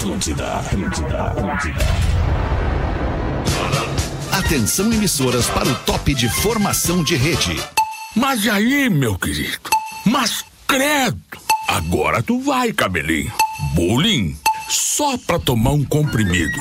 Atlântida, Atlântida, Atlântida. Atenção emissoras para o top de formação de rede. Mas aí, meu querido, mas credo, agora tu vai, cabelinho. Bullying, só pra tomar um comprimido.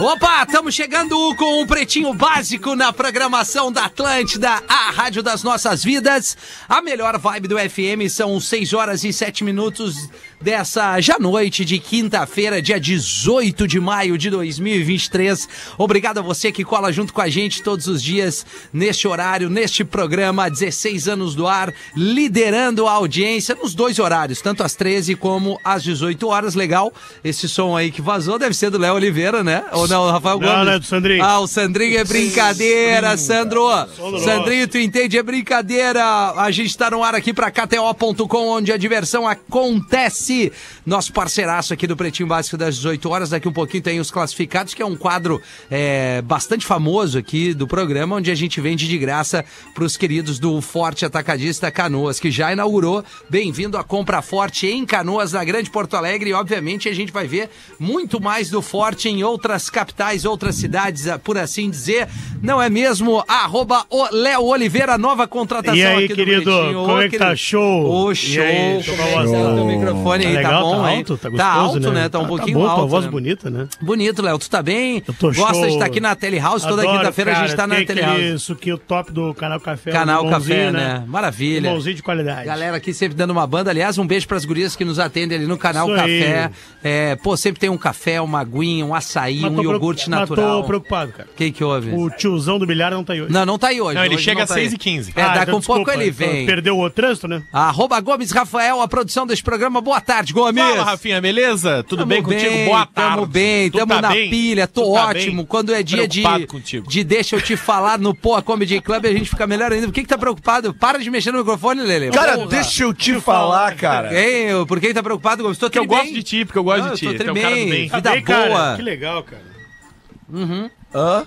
Opa, estamos chegando com um pretinho básico na programação da Atlântida, a rádio das nossas vidas. A melhor vibe do FM são 6 horas e 7 minutos dessa já noite de quinta-feira, dia 18 de maio de 2023. Obrigado a você que cola junto com a gente todos os dias neste horário, neste programa, 16 anos do ar, liderando a audiência nos dois horários, tanto às 13 como às 18 horas. Legal, esse som aí que vazou deve ser do Léo Oliveira, né? Ou não, Rafael Não, Gomes? não é do Sandrinho. Ah, o Sandrinho é brincadeira, Sandro. Sandrinho, tu entende? É brincadeira. A gente tá no ar aqui pra KTO.com, onde a diversão acontece. Nosso parceiraço aqui do Pretinho Básico das 18 horas. Daqui um pouquinho tem os classificados, que é um quadro é, bastante famoso aqui do programa, onde a gente vende de graça pros queridos do Forte Atacadista Canoas, que já inaugurou. Bem-vindo à Compra Forte em Canoas, na Grande Porto Alegre. E, obviamente, a gente vai ver muito mais do Forte em outras capitais, outras cidades, ah, por assim dizer. Não é mesmo? Arroba o Léo Oliveira, nova contratação E aí, aqui querido, do Pretinho. como Ô, é que tá? querido. Show? E show. aí, Como show, é o teu microfone aí? Tá Tá, legal, bom, tá hein? alto, tá gostoso, Tá alto, né? Tá um Tá- pouquinho tá bom, alto. tua voz né? bonita, né? Bonito, Léo. Tu tá bem? Eu tô Gosta show. de estar aqui na Telehouse. Toda quinta-feira a gente tá na Telehouse. aquele suquinho top do Canal Café. Canal um Café, limãozinho, né? Maravilha. Limãozinho de qualidade. Galera aqui sempre dando uma banda. Aliás, um beijo pras gurias que nos atendem ali no canal Isso. Café. É, pô, sempre tem um café, uma aguinha, um açaí, Mas um iogurte mas natural. tô preocupado, cara. O que que houve? O tiozão do milhar não tá aí hoje. Não, não tá aí hoje. Não, ele Hoje chega às tá aí. 6h15. É, Ah, daqui então um pouco ele então vem. Perdeu o trânsito, né? Arroba Gomes Rafael, a produção desse programa. Boa tarde, Gomes. Fala, Rafinha, beleza? Tudo Tamo bem contigo? Boa tarde. Tamo bem, Tu tamo tá na bem? pilha, tô Tu tá ótimo. bem? Quando é dia de, contigo. de deixa eu te falar no Poa Comedy Club, a gente fica melhor ainda. Por que que tá preocupado? Para de mexer no microfone, Lele. Cara, Porra. deixa eu te falar, cara. Ei, por que que tá preocupado, Gomes? Tô Porque eu gosto bem. de ti, porque eu gosto Ah, de ti. eu tô é um do bem. bem. Vida Bem, cara, boa. Que legal, cara. Hã?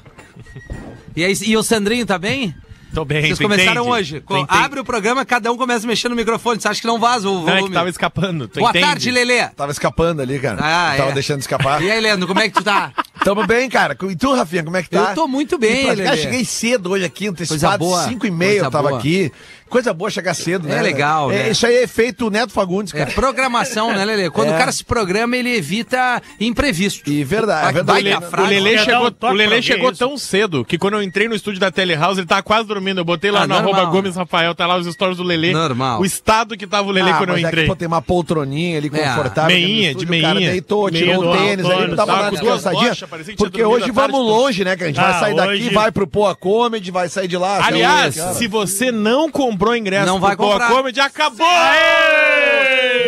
E, aí, e o Sandrinho tá bem? Tô bem, Vocês começaram entende? hoje. Co- entende? Abre o programa, cada um começa a mexer no microfone. Você acha que não vaza o Não, é volume? que tava escapando. Tu Boa entende? tarde, Lelê. Tava escapando ali, cara. Ah, Tava é. deixando escapar. E aí, Leandro, como é que tu tá? Tamo bem, cara. E tu, Rafinha, como é que tá? Eu tô muito bem, E Cara, Lelê. cheguei cedo hoje aqui, Coisa antecipado, boa. 5 e meia eu tava boa. aqui. Coisa boa chegar cedo, né? É legal, É, né? Isso aí é feito Neto Fagundes, É cara. programação, né, Lelê? Quando É. o cara se programa, ele evita imprevisto. E verdade, Vai- é verdade. O dar chegou, o Lelê chegou isso? tão cedo que quando eu entrei no estúdio da Telehouse, ele tava quase dormindo. Eu botei lá Ah, no normal. arroba Gomes Rafael, tá lá os stories do Lelê. Normal. O estado que tava o Lelê Ah, quando eu mas é que, entrei. pô, tem uma poltroninha ali É. confortável. Meinha, estúdio, de O cara meinha. deitou, Meinha tirou o tênis, aí tava lá com duas descansadinha. Porque hoje vamos longe, né? Que a gente Ah, vai sair daqui, vai pro Poa Comedy, vai sair de lá. Aliás, cara. se você não comprou ingresso Não vai Boa comprar. Comedy, acabou!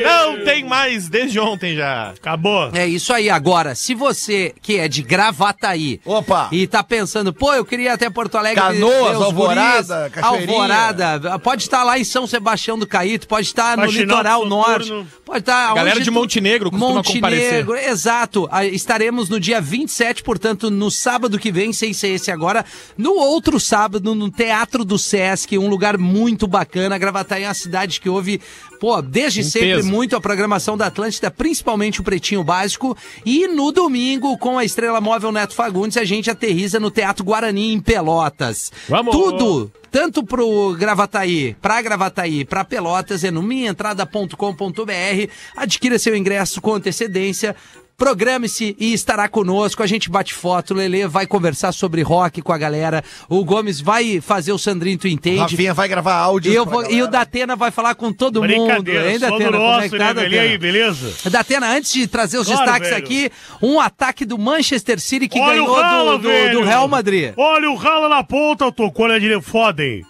Não tem mais, desde ontem já. Acabou. É isso aí. Agora, se você que é de Gravataí Opa! e tá pensando, pô, eu queria ir até Porto Alegre. Canoas, Alvorada, guris. Alvorada. Pode estar lá em São Sebastião do Caíto, pode estar no litoral norte. Pode estar... Galera onde de tu- Montenegro costuma Montenegro, exato. Ah, Estaremos no dia 27, portanto, no sábado que vem, sem ser esse agora, no outro sábado, no Teatro do Sesc, um lugar muito bacana. Gravataí é uma cidade que houve, pô, desde sempre peso. muito a programação da Atlântida, principalmente o Pretinho Básico. E no domingo, com a estrela móvel Neto Fagundes, a gente aterriza no Teatro Guarani, em Pelotas. Vamos! Tudo tanto pro Gravataí, pra Gravataí, pra Pelotas, é no minhaentrada.com.br. Adquira seu ingresso com antecedência. Programe-se e estará conosco. A gente bate foto, o Lelê vai conversar sobre rock com a galera. O Gomes vai fazer o Sandrinho, tu entende? Rafinha vai gravar áudio. E, eu vou- e o Datena vai falar com todo mundo. Hein, Datena? é tá, né, Datena? aí, beleza? Datena, antes de trazer os Claro, destaques velho. aqui, um ataque do Manchester City que Olha ganhou Rala, do, do- do Real Madrid. Olha o rala na ponta, tocou na direita. Foda, hein?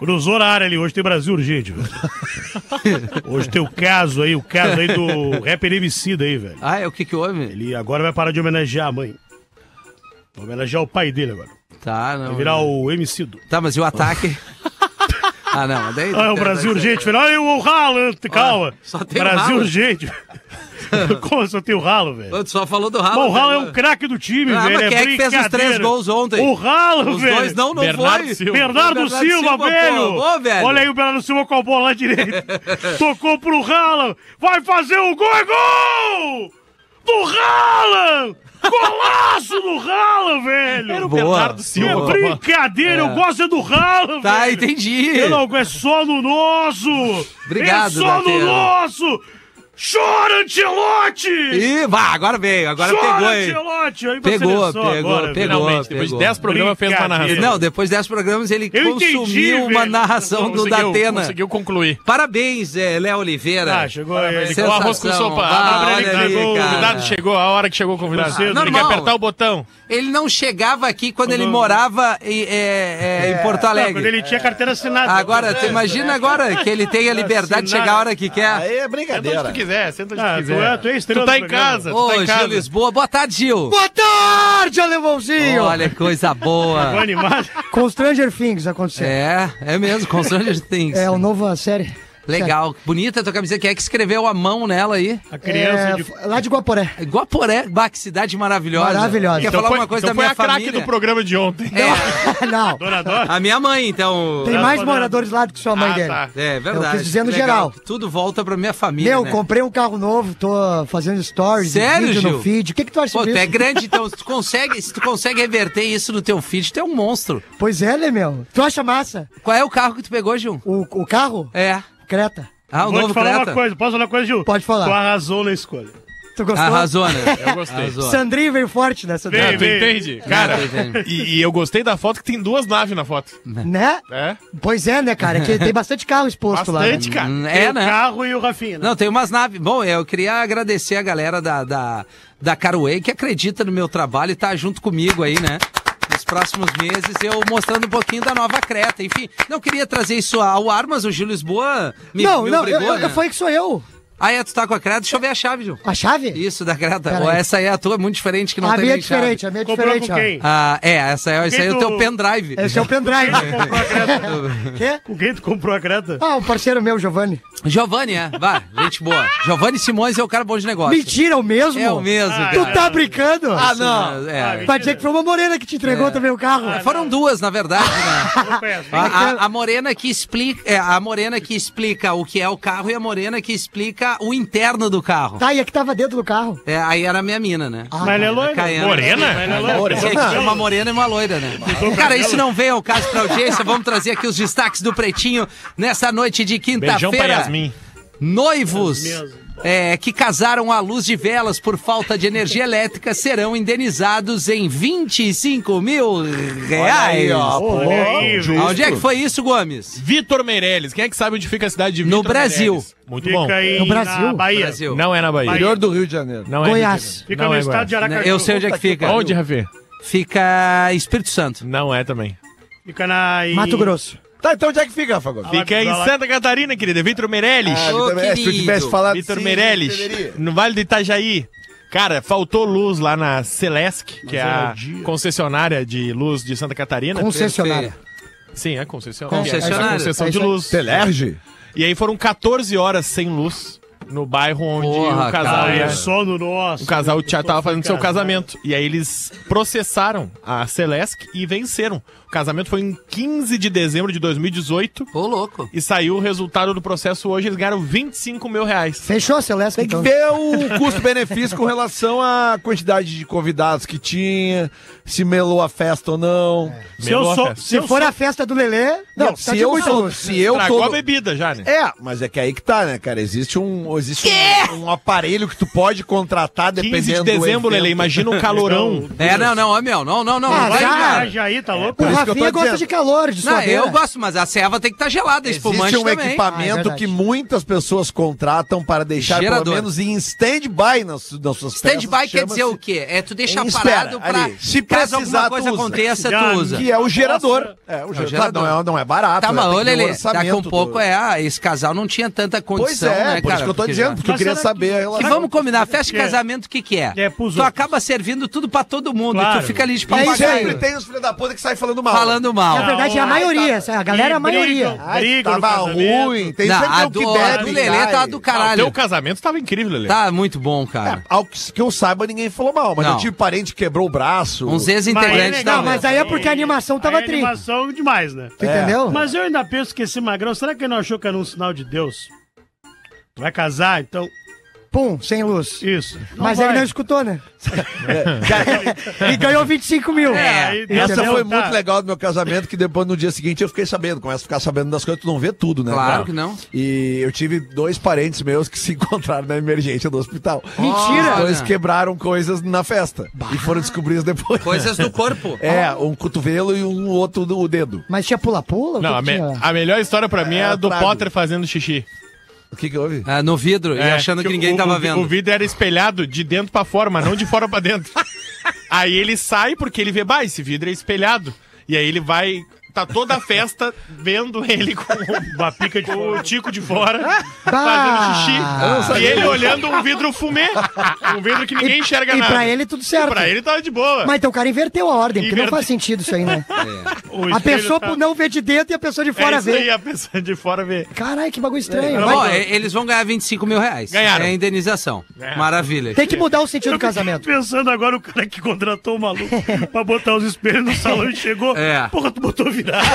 Cruzou na área ali. Hoje tem Brasil urgente, velho. Hoje tem o caso aí, o caso aí do rapper Emicida aí, velho. Ah, é o que que houve? Ele agora vai parar de homenagear a mãe. Vai homenagear o pai dele agora. Tá, não. Vai virar o Emicido. Tá, mas e o ataque? ah, não. Daí, Ah, é o Brasil urgente, velho. Olha o ralo, calma. só tem o Brasil ralo? urgente. Como só tem o ralo, velho? Tu só falou do Ralo. Bom, o Ralo é um craque do time, Ah, velho. mas é quem é que fez os três gols ontem? O Ralo, Os velho. dois não, não Bernardo foi. Silva. Bernardo, Bernardo Silva, Silva, velho. pô. Velho. Olha aí o Bernardo Silva com a bola lá direita. Tocou pro Rala. Vai fazer o gol, é gol! do Haaland! Golaço do Haaland, velho! Era o Boa. Bernardo É Silva. brincadeira, eu gosto é do Haaland, Tá, velho. entendi. Eu não, é só no nosso! Obrigado, É só no Datena. nosso! Chora, Ancelotti! Ih, vá, agora veio, agora Chora, pegou, hein? Ancelotti! Aí pra Pegou, pegou, agora, pegou. Finalmente, depois de 10 programas fez uma narração. Não, depois dez programas ele Eu consumiu entendi, uma velho. narração do Conseguiu, Datena. conseguiu concluir. Parabéns, é, Léo Oliveira. Ah, chegou ele. Igual Sensação. arroz com sopa. Ah, Abre ele, ali, chegou, o convidado chegou, a hora que chegou o convidado. Cedo. Tem que apertar o botão. Ele não chegava aqui quando ele morava em, é, é, em Porto Não, Alegre. quando ele tinha carteira assinada. Agora, tu imagina agora que ele tem a liberdade de chegar a hora que quer. Aí é brincadeira. Tu quiser, senta onde Ah, tu tu quiser. é- tu é Tu tá em casa, tu Ô, tá em Gil casa. Lisboa, boa tarde, Gil. Boa tarde, alemãozinho! Olha coisa Tô boa. animado. Com Stranger Things acontecendo. É, é mesmo, com Stranger Things. É, a nova série. Legal, bonita a tua camiseta. Quem é que escreveu a mão nela aí? A criança É, de... Lá de Guaporé. Guaporé, bah, que cidade maravilhosa. Maravilhosa. Quer Então falar foi, uma coisa então da foi minha a craque família? do programa de ontem. É, Não, a minha mãe, então. tem mais falando. moradores lá do que sua mãe Ah, dele. tá. É verdade. Eu quis dizer no Legal. geral. Tudo volta pra minha família. Meu, né? comprei um carro novo, tô fazendo stories, Sério, vídeo Gil? no feed. O que que tu acha Pô, tu é grande, então se tu consegue, se tu consegue reverter isso no teu feed, tu é um monstro. Pois é, né, meu? Tu acha massa? Qual é o carro que tu pegou, Gil? O, o carro? É. Creta. Ah, o Vou novo te falar Creta? uma coisa. Posso falar uma coisa, Gil? Pode falar. Tu arrasou na escolha. Tu gostou? Arrasou, né? Eu gostei. Arrasou. Sandrinho veio forte nessa Veio, Ah, daí. tu entende? Cara, e, e eu gostei da foto que tem duas naves na foto. Né? É? Pois é, né, cara? Que tem bastante carro exposto lá. Bastante, né? cara. Hum, Tem É, o né? carro e o Rafinha. né? Não, tem umas naves. Bom, eu queria agradecer a galera da, da, da Caruê que acredita no meu trabalho e tá junto comigo aí, né? Nos próximos meses, eu mostrando um pouquinho da nova Creta. Enfim, não queria trazer isso ao ar, mas o Gil Lisboa me, não, me não, obrigou, eu, né? falei que sou eu. Ah, é, tu tá com a Creta? Deixa eu ver a chave, Gil. A chave? Isso, da Creta. Pera Ou aí. essa aí é a tua, é muito diferente, que não a tem minha é nem chave. diferente, a minha é Comprou diferente. com ó. quem? Ah, é, essa é, esse aí é o teu pendrive. Esse é o pendrive. Comprou a Creta. Quê? Com quem tu comprou a Creta? Ah, um parceiro meu, Giovanni. Giovanni, é. Vai, gente boa. Giovanni Simões é o cara bom de negócio. Mentira, é o mesmo? É o mesmo, Ah, cara. Tu tá brincando? Ah, não. É. Vai dizer que foi uma morena que te entregou também o carro. Foram duas, na verdade, né? Eu. A, a- a morena que explica, é, a morena que explica o que é o carro e a morena que explica o interno do carro. Tá, e a que tava dentro do carro? É, aí era a minha mina, né? Ah, Mas ele é A loiro. Caiana. Morena? Mas ele é tinha uma morena e uma loira, né? Cara, isso não vem ao caso pra audiência. Vamos trazer aqui os destaques do Pretinho nessa noite de Beijão pra quinta-feira. Yasmin. Noivos. É, que casaram à luz de velas por falta de energia elétrica serão indenizados em 25 mil reais. aí, ó. Olha aí, velho. Onde é que foi isso, Gomes? Vitor Meirelles. Quem é que sabe onde fica a cidade de No Vitor Brasil. Meirelles? Muito bom. Fica aí No Brasil? na Bahia. Brasil. Não é na Bahia. Interior do Rio de Janeiro. Não é Goiás. Fica Não no é estado de Goiás. Aracaju. Eu sei onde é que fica. Onde, Rafi? Fica Espírito Santo. Não é também. Fica na... em- Mato Grosso. Tá, então onde é que fica, Rafa? Gomes? Fica em. Santa Catarina, querida. Vitor Meirelles. Ah, Ô, Vitor, é, se tu tivesse falado Vitor sim, Meirelles, no Vale do Itajaí. Cara, faltou luz lá na Celesc, que é a concessionária de luz de Santa Catarina. Concessionária. Sim, é concessionária. Concessionária. É concessão É de aí. luz. Telerge? E aí foram 14 horas sem luz no bairro onde Porra, o casal cara. Ah, ia... é só no nosso. O casal tava fazendo seu Casar. casamento. E aí eles processaram a Celesc e venceram. O casamento foi em 15 de dezembro de 2018 Ô, louco. e saiu o resultado do processo hoje. Eles ganharam 25 mil reais. Fechou Celeste, Tem que então. ver o custo-benefício com relação à quantidade de convidados que tinha, se melou a festa ou não. Se eu sou... festa. Se Se eu for sou... a festa do Lelê... Não, tá se eu, sou, se eu Tragou a bebida já, né? É, mas é que aí que tá, né, cara? Existe um, existe um, um aparelho que tu pode contratar 15 dependendo de dezembro, do evento. Lele, imagina o calorão. É, não, não, ó, meu, não, não, não. Ah, não vai, já? Já aí, tá louco? O Rafinha gosta dizendo. de calor, de Não, eu gosto, mas a serva tem que estar gelada, espumante Existe um também. Ah, é equipamento que muitas pessoas contratam para deixar Gerador. pelo menos em stand-by nas, nas suas Stand-by peças, quer dizer o quê? É tu deixar parado pra ali. Se caso precisar, alguma coisa aconteça, tu usa. Que é o gerador. É, o, gerador. gerador. Não, é, não é barato. Tá, né? mas olha, um Lelê, daqui a um pouco do- é, ah, esse casal não tinha tanta Pois condição, é, né, por cara? isso que eu tô dizendo, porque eu queria saber Que relação. vamos combinar, festa de é- casamento, o que que é? É tu acaba servindo tudo pra todo mundo e tu fica ali de E sempre papagaio. tem os filhos da puta que saem falando mal. Falando mal. Na verdade, é a maioria. ai, tá. A galera é a maioria. Ai, Briga tava ruim. Tem Não, sempre a o que do, a do Lelê cai. tá do Ah, o caralho. teu casamento tava incrível, Lele. Tá muito bom, cara. Ao que, que eu saiba, ninguém falou mal. Mas Não. eu tive parente que quebrou o braço. Uns é ex-integrantes Não, mas aí é porque a animação tava Aí é tri. animação demais, né? Tu entendeu? Mas eu ainda penso que esse magrão, será que ele não achou que era um sinal de Deus? Tu vai casar, então Pum, sem luz. Isso. Mas vai. ele não escutou, né? e ganhou 25 mil. É, Essa entendeu? foi Tá. muito legal do meu casamento, que depois no dia seguinte eu fiquei sabendo. Começa a ficar sabendo das coisas, tu não vê tudo, né? Claro cara? que não. E eu tive dois parentes meus que se encontraram na emergência do hospital. Mentira! Os dois quebraram coisas na festa. E foram descobridos depois. Coisas do corpo. É, um cotovelo e um outro do o dedo. Mas tinha pula-pula? Não, que a, que me- tinha? a melhor história pra mim é, É, a do trago. Potter fazendo xixi. O que que houve? Ah, no vidro, e É, achando que ninguém o, tava o, vendo. O vidro era espelhado de dentro pra fora, mas não de fora pra dentro. aí ele sai porque ele vê, bah, esse vidro é espelhado. E aí ele vai. Tá toda a festa vendo ele com, Uma pica de o tico de fora, fazendo xixi. E ele olhando um vidro fumê. Um vidro que ninguém enxerga e nada. pra ele tudo certo. Pra ele tava de boa. Mas então o cara inverteu a ordem, porque não Inverte- faz sentido isso aí, né? O A espelho pessoa tá- não vê de dentro e a pessoa de é fora aí, vê. a pessoa de fora vê. Caralho, que bagulho estranho. Vai- é, eles vão ganhar 25 mil reais. Ganharam. É a indenização. Maravilha. Tem que mudar o sentido do casamento. Pensando agora o cara que contratou o maluco pra botar os espelhos no salão e chegou. É. Porra, tu botou virado.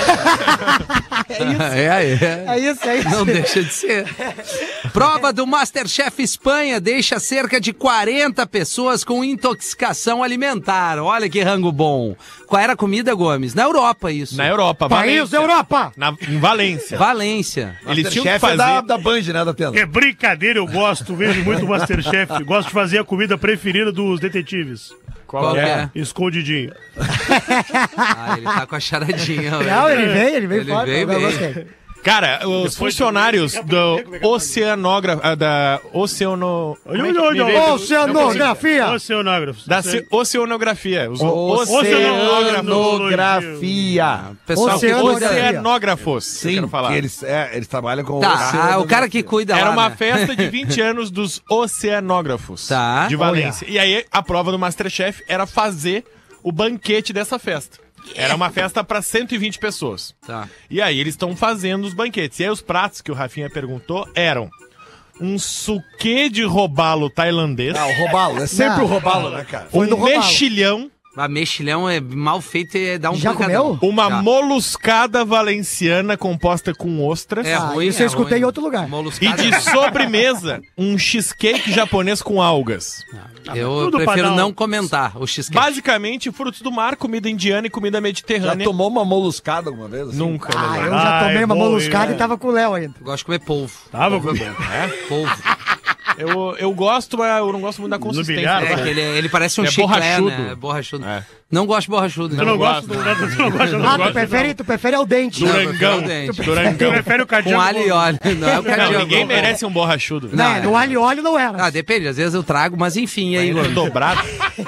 É, é. É isso, é isso. Não deixa de ser. Prova do Masterchef Espanha deixa cerca de 40 pessoas com intoxicação alimentar. Olha que rango bom. Qual era a comida, Gomes? Na Europa, isso. Na Europa, País Valência. da Europa! Na, em Valência. Valência. Eles tinham que Chefe fazer. é da, da Band, né, da Tena? É brincadeira, eu gosto, vejo muito Masterchef. Gosto de fazer a comida preferida dos detetives. Qual que é? Escondidinho. Ah, ele tá com a charadinha. Não, ele veio, ele veio Ele forte. veio gostei. Cara, os funcionários do oceanógrafo, ah, da oceano... é que me veio? Oceanografia! Oceanógrafos. Da ce- oceanografia. Os Oceanografia. Pessoal oceanógrafos. Sim, falar. eles, é, eles trabalham com Tá, ah, o cara que cuida Era lá, uma né? festa de 20 anos dos oceanógrafos Tá. de Valência. E aí a prova do Masterchef era fazer o banquete dessa festa. Era uma festa para 120 pessoas. Tá. E aí eles estão fazendo os banquetes. E aí os pratos que o Rafinha perguntou eram um suquê de robalo tailandês, Ah, o robalo, é sempre Não. o robalo, né, cara? Foi um robalo. mexilhão, A mexilhão é mal feito e dá um Já pancadão. comeu? uma Já. moluscada valenciana composta com ostras. É Ah, ruim, isso eu é escutei ruim. em outro lugar. E Moluscada. de sobremesa, um cheesecake japonês com algas. Eu Tudo prefiro não comentar o cheesecake. Basicamente, frutos do mar, comida indiana e comida Já mediterrânea. tomou uma moluscada alguma vez? assim? Nunca, Ah, né? eu já Ah, tomei é uma bom, moluscada hein? e tava com o Léo ainda. Eu gosto de comer polvo. Tava Polvo com- é. Polvo. Eu, eu gosto, mas eu não gosto muito da consistência. bilhar, É, que ele, ele parece um É chiclé, borrachudo. né? É borrachudo. É. Não gosto de borrachudo. Tu não não do. Ah, tu prefere, tu prefere ao dente. Não, Durangão. eu prefiro o dente. Tu Durangão. prefere o cadeado. Com alho e óleo. Não é o Não, ninguém merece um borrachudo. Não, Né, é. no alho e óleo não era. Ah, depende. Às vezes eu trago, mas enfim, e aí, Gomes? dobrado.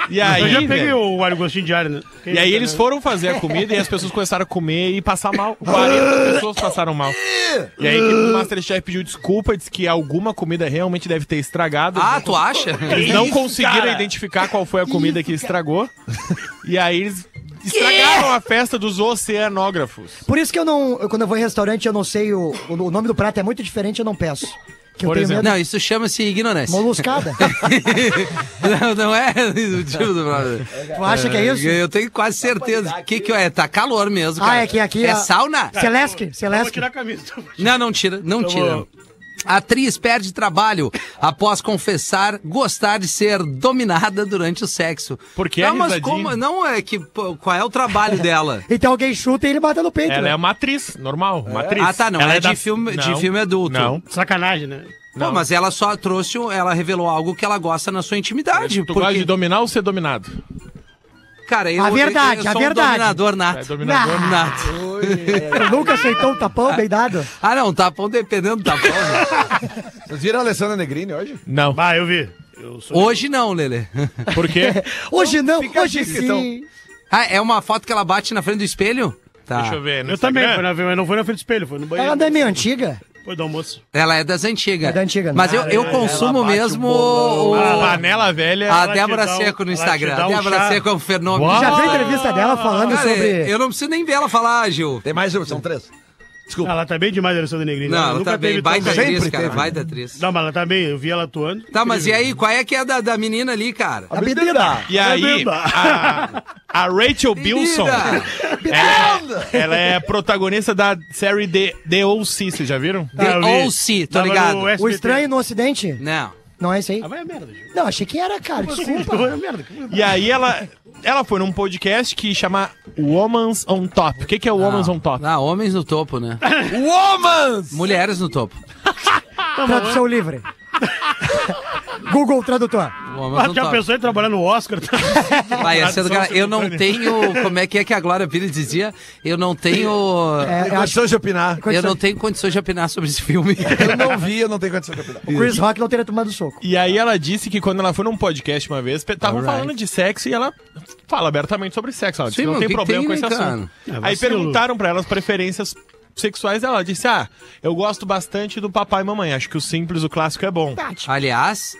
E aí, Eu já peguei velho, o alho gostinho de alho, né? E aí eles né? foram fazer a comida e as pessoas começaram a comer e passar mal. 40 pessoas passaram mal. E aí o Masterchef pediu desculpa, disse que alguma comida realmente deve ter estragado. Ah, tu acha? Eles não conseguiram identificar qual foi a comida que estragou. E aí eles estragaram a festa dos oceanógrafos. Por isso que eu não. eu- quando eu vou em restaurante, eu não sei o, o, nome do prato é muito diferente, eu não peço. Que eu Por tenho exemplo. medo. Não, isso chama-se ignorância. Moluscada. não, não é o tipo do brother. tu acha que é isso? Eu tenho quase certeza. O que, que é? Tá calor mesmo, Ah, cara. é que aqui É a- sauna? Celeste, Vou Celeste. tirar a camisa. Não, não tira, não tira. vou- Atriz perde trabalho após confessar gostar de ser dominada durante o sexo. Por que não, a mas risadinha? como, não é que pô, qual é o trabalho dela? Então alguém chuta e ele bate no peito. Ela né? é uma atriz, normal, uma atriz. Ah, tá, não, Ela é de da- filme- de Não, filme adulto. Não. Sacanagem, né? Pô, mas ela só trouxe, ela revelou algo que ela gosta na sua intimidade. Tu gosta de dominar ou ser dominado? Cara, eu, A verdade, eu, eu a verdade. um dominador nato. É dominador? Ah. Nato. Tu nunca aceitou um tapão bem dado? Ah, não, tapão dependendo do tapão. né? Vocês viram a Alessandra Negrini hoje? Não. Bah, eu vi. Eu sou... Hoje não, Lele. Por quê? Hoje não, fica hoje dica, sim. então. Ah, é uma foto que ela bate na frente do espelho? Tá. Deixa eu ver. Eu também, foi Instagram. na, mas não foi na frente do espelho, foi no banheiro. Ela é meio antiga? Foi do almoço. Ela é das antigas. É da antiga, né? Mas eu, eu Ah, consumo mesmo o A panela velha. a ela te Débora um- Seco no Instagram. A um Débora chá. Seco é um fenômeno. Uau. Já viu a entrevista dela falando Cara, sobre. eu não preciso nem ver ela falar, Gil. Tem mais uma, são três. Desculpa. Ela tá bem demais, a Alessandra Negrini. Não, ela nunca tá bem, baita atriz, Sempre cara, baita atriz. Não, mas ela tá bem, eu vi ela atuando. Tá, mas e aí, qual é que é da, da menina ali, cara? A bebida. E aí, Bebida. a, a Rachel Bilson, ela, ela é protagonista da série The, The O.C., vocês já viram? The Ah. O.C., tô Tava ligado. O estranho no ocidente? Não. Não é esse aí? Ah, vai a merda, Gil. Não, achei que era, cara. Desculpa. Vai a merda. E aí ela, ela foi num podcast que chama Woman's on Top. O que, que é Woman's on Top? Ah, homens no topo, né? Womans! Mulheres no topo. Tradução livre. Google Tradutor. Homens Ah, no já topo. pensou em trabalhar no Oscar? Vai, é sendo, cara, eu não tenho. Como é que é que a Glória Pires dizia? Eu não tenho. É, condição de opinar. Eu não tenho condições de opinar sobre esse filme. Eu não vi, eu não tenho condição de opinar. que o Chris Rock não teria tomado soco. E aí ela disse que quando ela foi num podcast uma vez, estavam Alright. falando de sexo e ela fala abertamente sobre sexo. Ela disse Sim, que não mas tem que que problema tem, com esse né, assunto. cara? É, Aí perguntaram pra ela as preferências sexuais dela. Ela disse: Ah, eu gosto bastante do papai e mamãe. Acho que o simples, o clássico é bom. Aliás.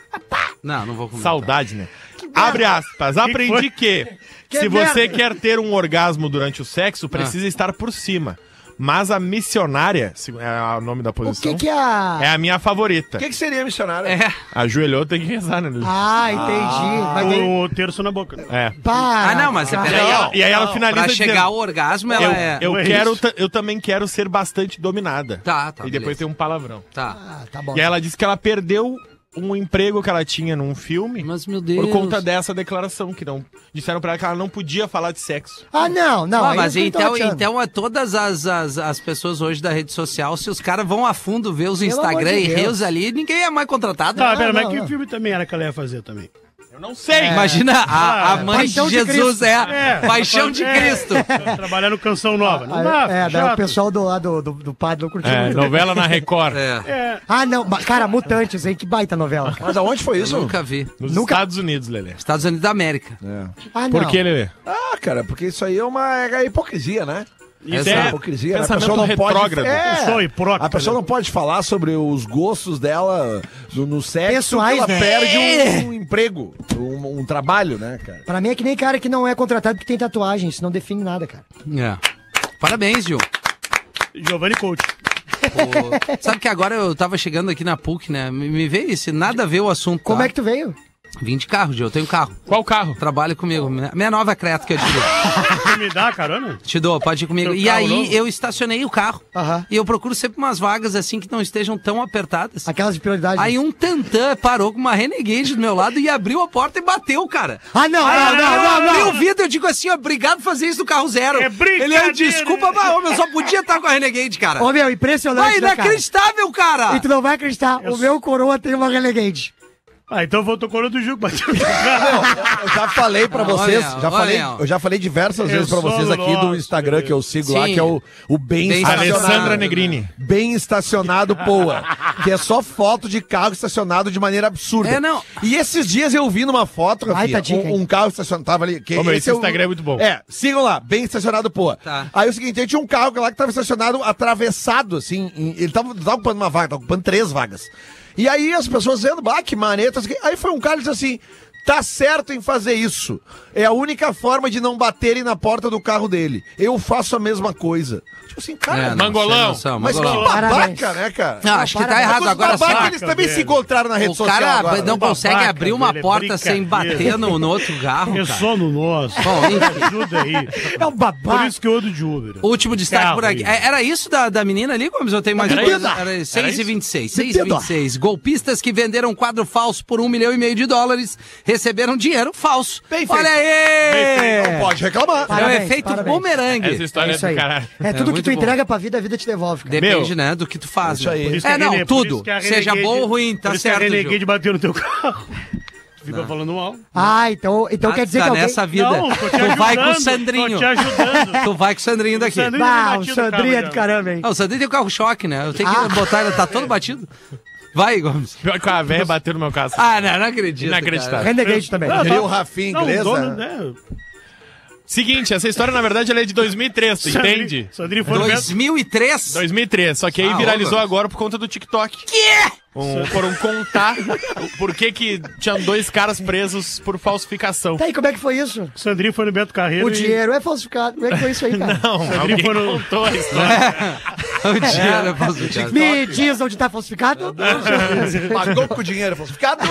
Não, não vou comentar. Saudade, né? Abre aspas. Aprendi que, Que se merda. você quer ter um orgasmo durante o sexo, precisa estar por cima. Mas a missionária, é o nome da O posição, que que é a... é a minha favorita. O que, que seria missionário? É. Ajoelhou, tem que rezar, né? Ah, entendi. Mas daí... O terço na boca. É. Para, Ah, não, mas cara. E aí peraí. ela, e aí ela finaliza Pra chegar ao dizendo, orgasmo, ela eu, é. eu quero, eu também quero ser bastante dominada. Tá, tá, E depois beleza. tem um palavrão. Tá. Ah, tá bom. E ela disse que ela perdeu um emprego que ela tinha num filme Mas, meu Deus. por conta dessa declaração, que não disseram pra ela que ela não podia falar de sexo. Ah, não, não. Ah, mas então, então é todas as, as, as pessoas hoje da rede social, se os caras vão a fundo ver os Pelo Instagram de e reels ali, ninguém é mais contratado. Tá, né? pera, mas não, que não. filme também era que ela ia fazer também? Eu não sei. Imagina a, a mãe Paixão de de Jesus, Cristo. é, Paixão de É. Cristo. Trabalhar no Canção Nova. Não Ah, dá, é, daí o pessoal do lado do, do padre não curtiu É, muito. novela na Record. É, Ah, não. Cara, Mutantes, hein? Que baita novela. Mas aonde foi isso? nunca vi. Nos Nunca- Estados Unidos, Lelê. Estados Unidos da América. Ah, não. Por que, Lelê? Ah, cara, porque isso aí é uma é hipocrisia, né? Isso Essa é hipocrisia. né? pensamento pode. retrógrado. É, Pessoa hipócrita, a pessoa não pode falar sobre os gostos dela no, no sexo. Pessoais, ela né? perde um, um emprego, um, um trabalho, né, cara? Pra mim é que nem cara que não é contratado porque tem tatuagem. Isso não define nada, cara. É. Parabéns, Gil. Giovanni Coach. Pô, Sabe que agora eu tava chegando aqui na PUC, né? Me, me veio isso, nada a ver o assunto. Como tá? é que tu veio? Vim de carro, Gil. Eu tenho carro. Qual carro? Trabalha comigo. Minha minha nova Creta que eu te dou. Você me dá carona? Te dou, pode ir comigo. Teu E aí novo? eu estacionei o carro. Aham. E eu procuro sempre umas vagas assim que não estejam tão apertadas. Aquelas de prioridade. Aí um tantã parou com uma Renegade do meu lado e abriu a porta e bateu, cara. Ah, não, Aí não, eu não, não, abri não. o vidro eu digo assim, obrigado por fazer isso no carro zero. É brincadeira. Ele, desculpa, mas homem, eu só podia estar com a Renegade, cara. Ô, meu, impressionante, Vai, né, cara? inacreditável, cara. E tu não vai acreditar, o meu coroa tem uma Renegade. Ah, então voltou coro do. Bateu no Eu já falei pra Não, vocês, olha, já olha. falei, eu já falei diversas vezes pra vocês aqui do Instagram que eu sigo lá, Sim. que é o, o Bem, Bem Estacionado. Alessandra Negrini. Bem estacionado, Poa. que é só foto de carro estacionado de maneira absurda. É, não. E esses dias eu vi numa foto, Rafinha, tá um, um carro estacionado, tava ali. Que Ô, meu, esse é o- Instagram é muito bom. É, sigam lá, bem estacionado, Poa. Tá. Aí o seguinte, tinha um carro lá que tava estacionado atravessado, assim, em- ele tava, não tava ocupando uma vaga, tava ocupando três vagas. E aí as pessoas dizendo, bah, que maneta, aí foi um cara que disse assim, tá certo em fazer isso. É a única forma de não baterem na porta do carro dele. Eu faço a mesma coisa. Tipo assim, cara, É, não, Mangolão. noção, mas que mangolão. Parabéns. babaca, né, cara? Não, acho que tá Parabéns. errado agora babacas, só. eles também velho. se encontraram na rede O social cara agora. não Babaca, consegue abrir uma velho, é porta sem bater no, no outro carro, É cara. só no nosso. Bom. Ajuda aí. É um Por babaca. isso que eu ando de Uber. Último destaque Carro por aqui. aí. É, Era isso da, da menina ali, Gomes? Eu tenho mais Era coisa? Era 6 e 26. 6 e Bebida. 26. Golpistas que venderam quadro falso por um milhão e meio de dólares receberam dinheiro falso. Bem feito. Olha aí! Não pode reclamar. É o Parabéns, efeito parabéns. bumerangue. Essa história É é, do caralho. É tudo que tu bom. entrega pra vida, a vida te devolve, cara. Depende, Meu. né, do que tu faz. Isso né? aí. Por isso É, que a não, tudo. isso que a Seja bom ou ruim, tá por isso certo, que a Renegade Gil. bateu no teu carro. Tu fica falando mal. Ah, então, então quer dizer tá que alguém... nessa vida. Não, tô te tu vai com o ajudando, Sandrinho. Tô te ajudando. Tu vai com o Sandrinho daqui. Sandrinho- Ah, o o Sandrinho é carro do caramba, hein? Ah, o Sandrinho tem o carro-choque, né? Eu tenho que Ah. botar ele, tá todo batido. Vai, Gomes. Pior que a velha bateu no meu carro. Ah, não, não acredito. Inacreditável. Renegade também. Não, Diria o Rafinha Não, o inglesa. dono, né? Seguinte, essa história, na verdade, ela é de 2003, tu Sandrinho- entende? Sandrinho foi no Beto. 2003? 2003, só que aí Ah, viralizou agora por conta do TikTok. Quê? Um, foram contar o- por que que tinham dois caras presos por falsificação. Tá aí, como é que foi isso? Sandrinho foi no Beto Carreiro. O e- dinheiro é falsificado. Como é que foi isso aí, cara? Não, alguém foram- contou a história. O dinheiro é falsificado. Me diz onde tá falsificado? Pagou com o dinheiro falsificado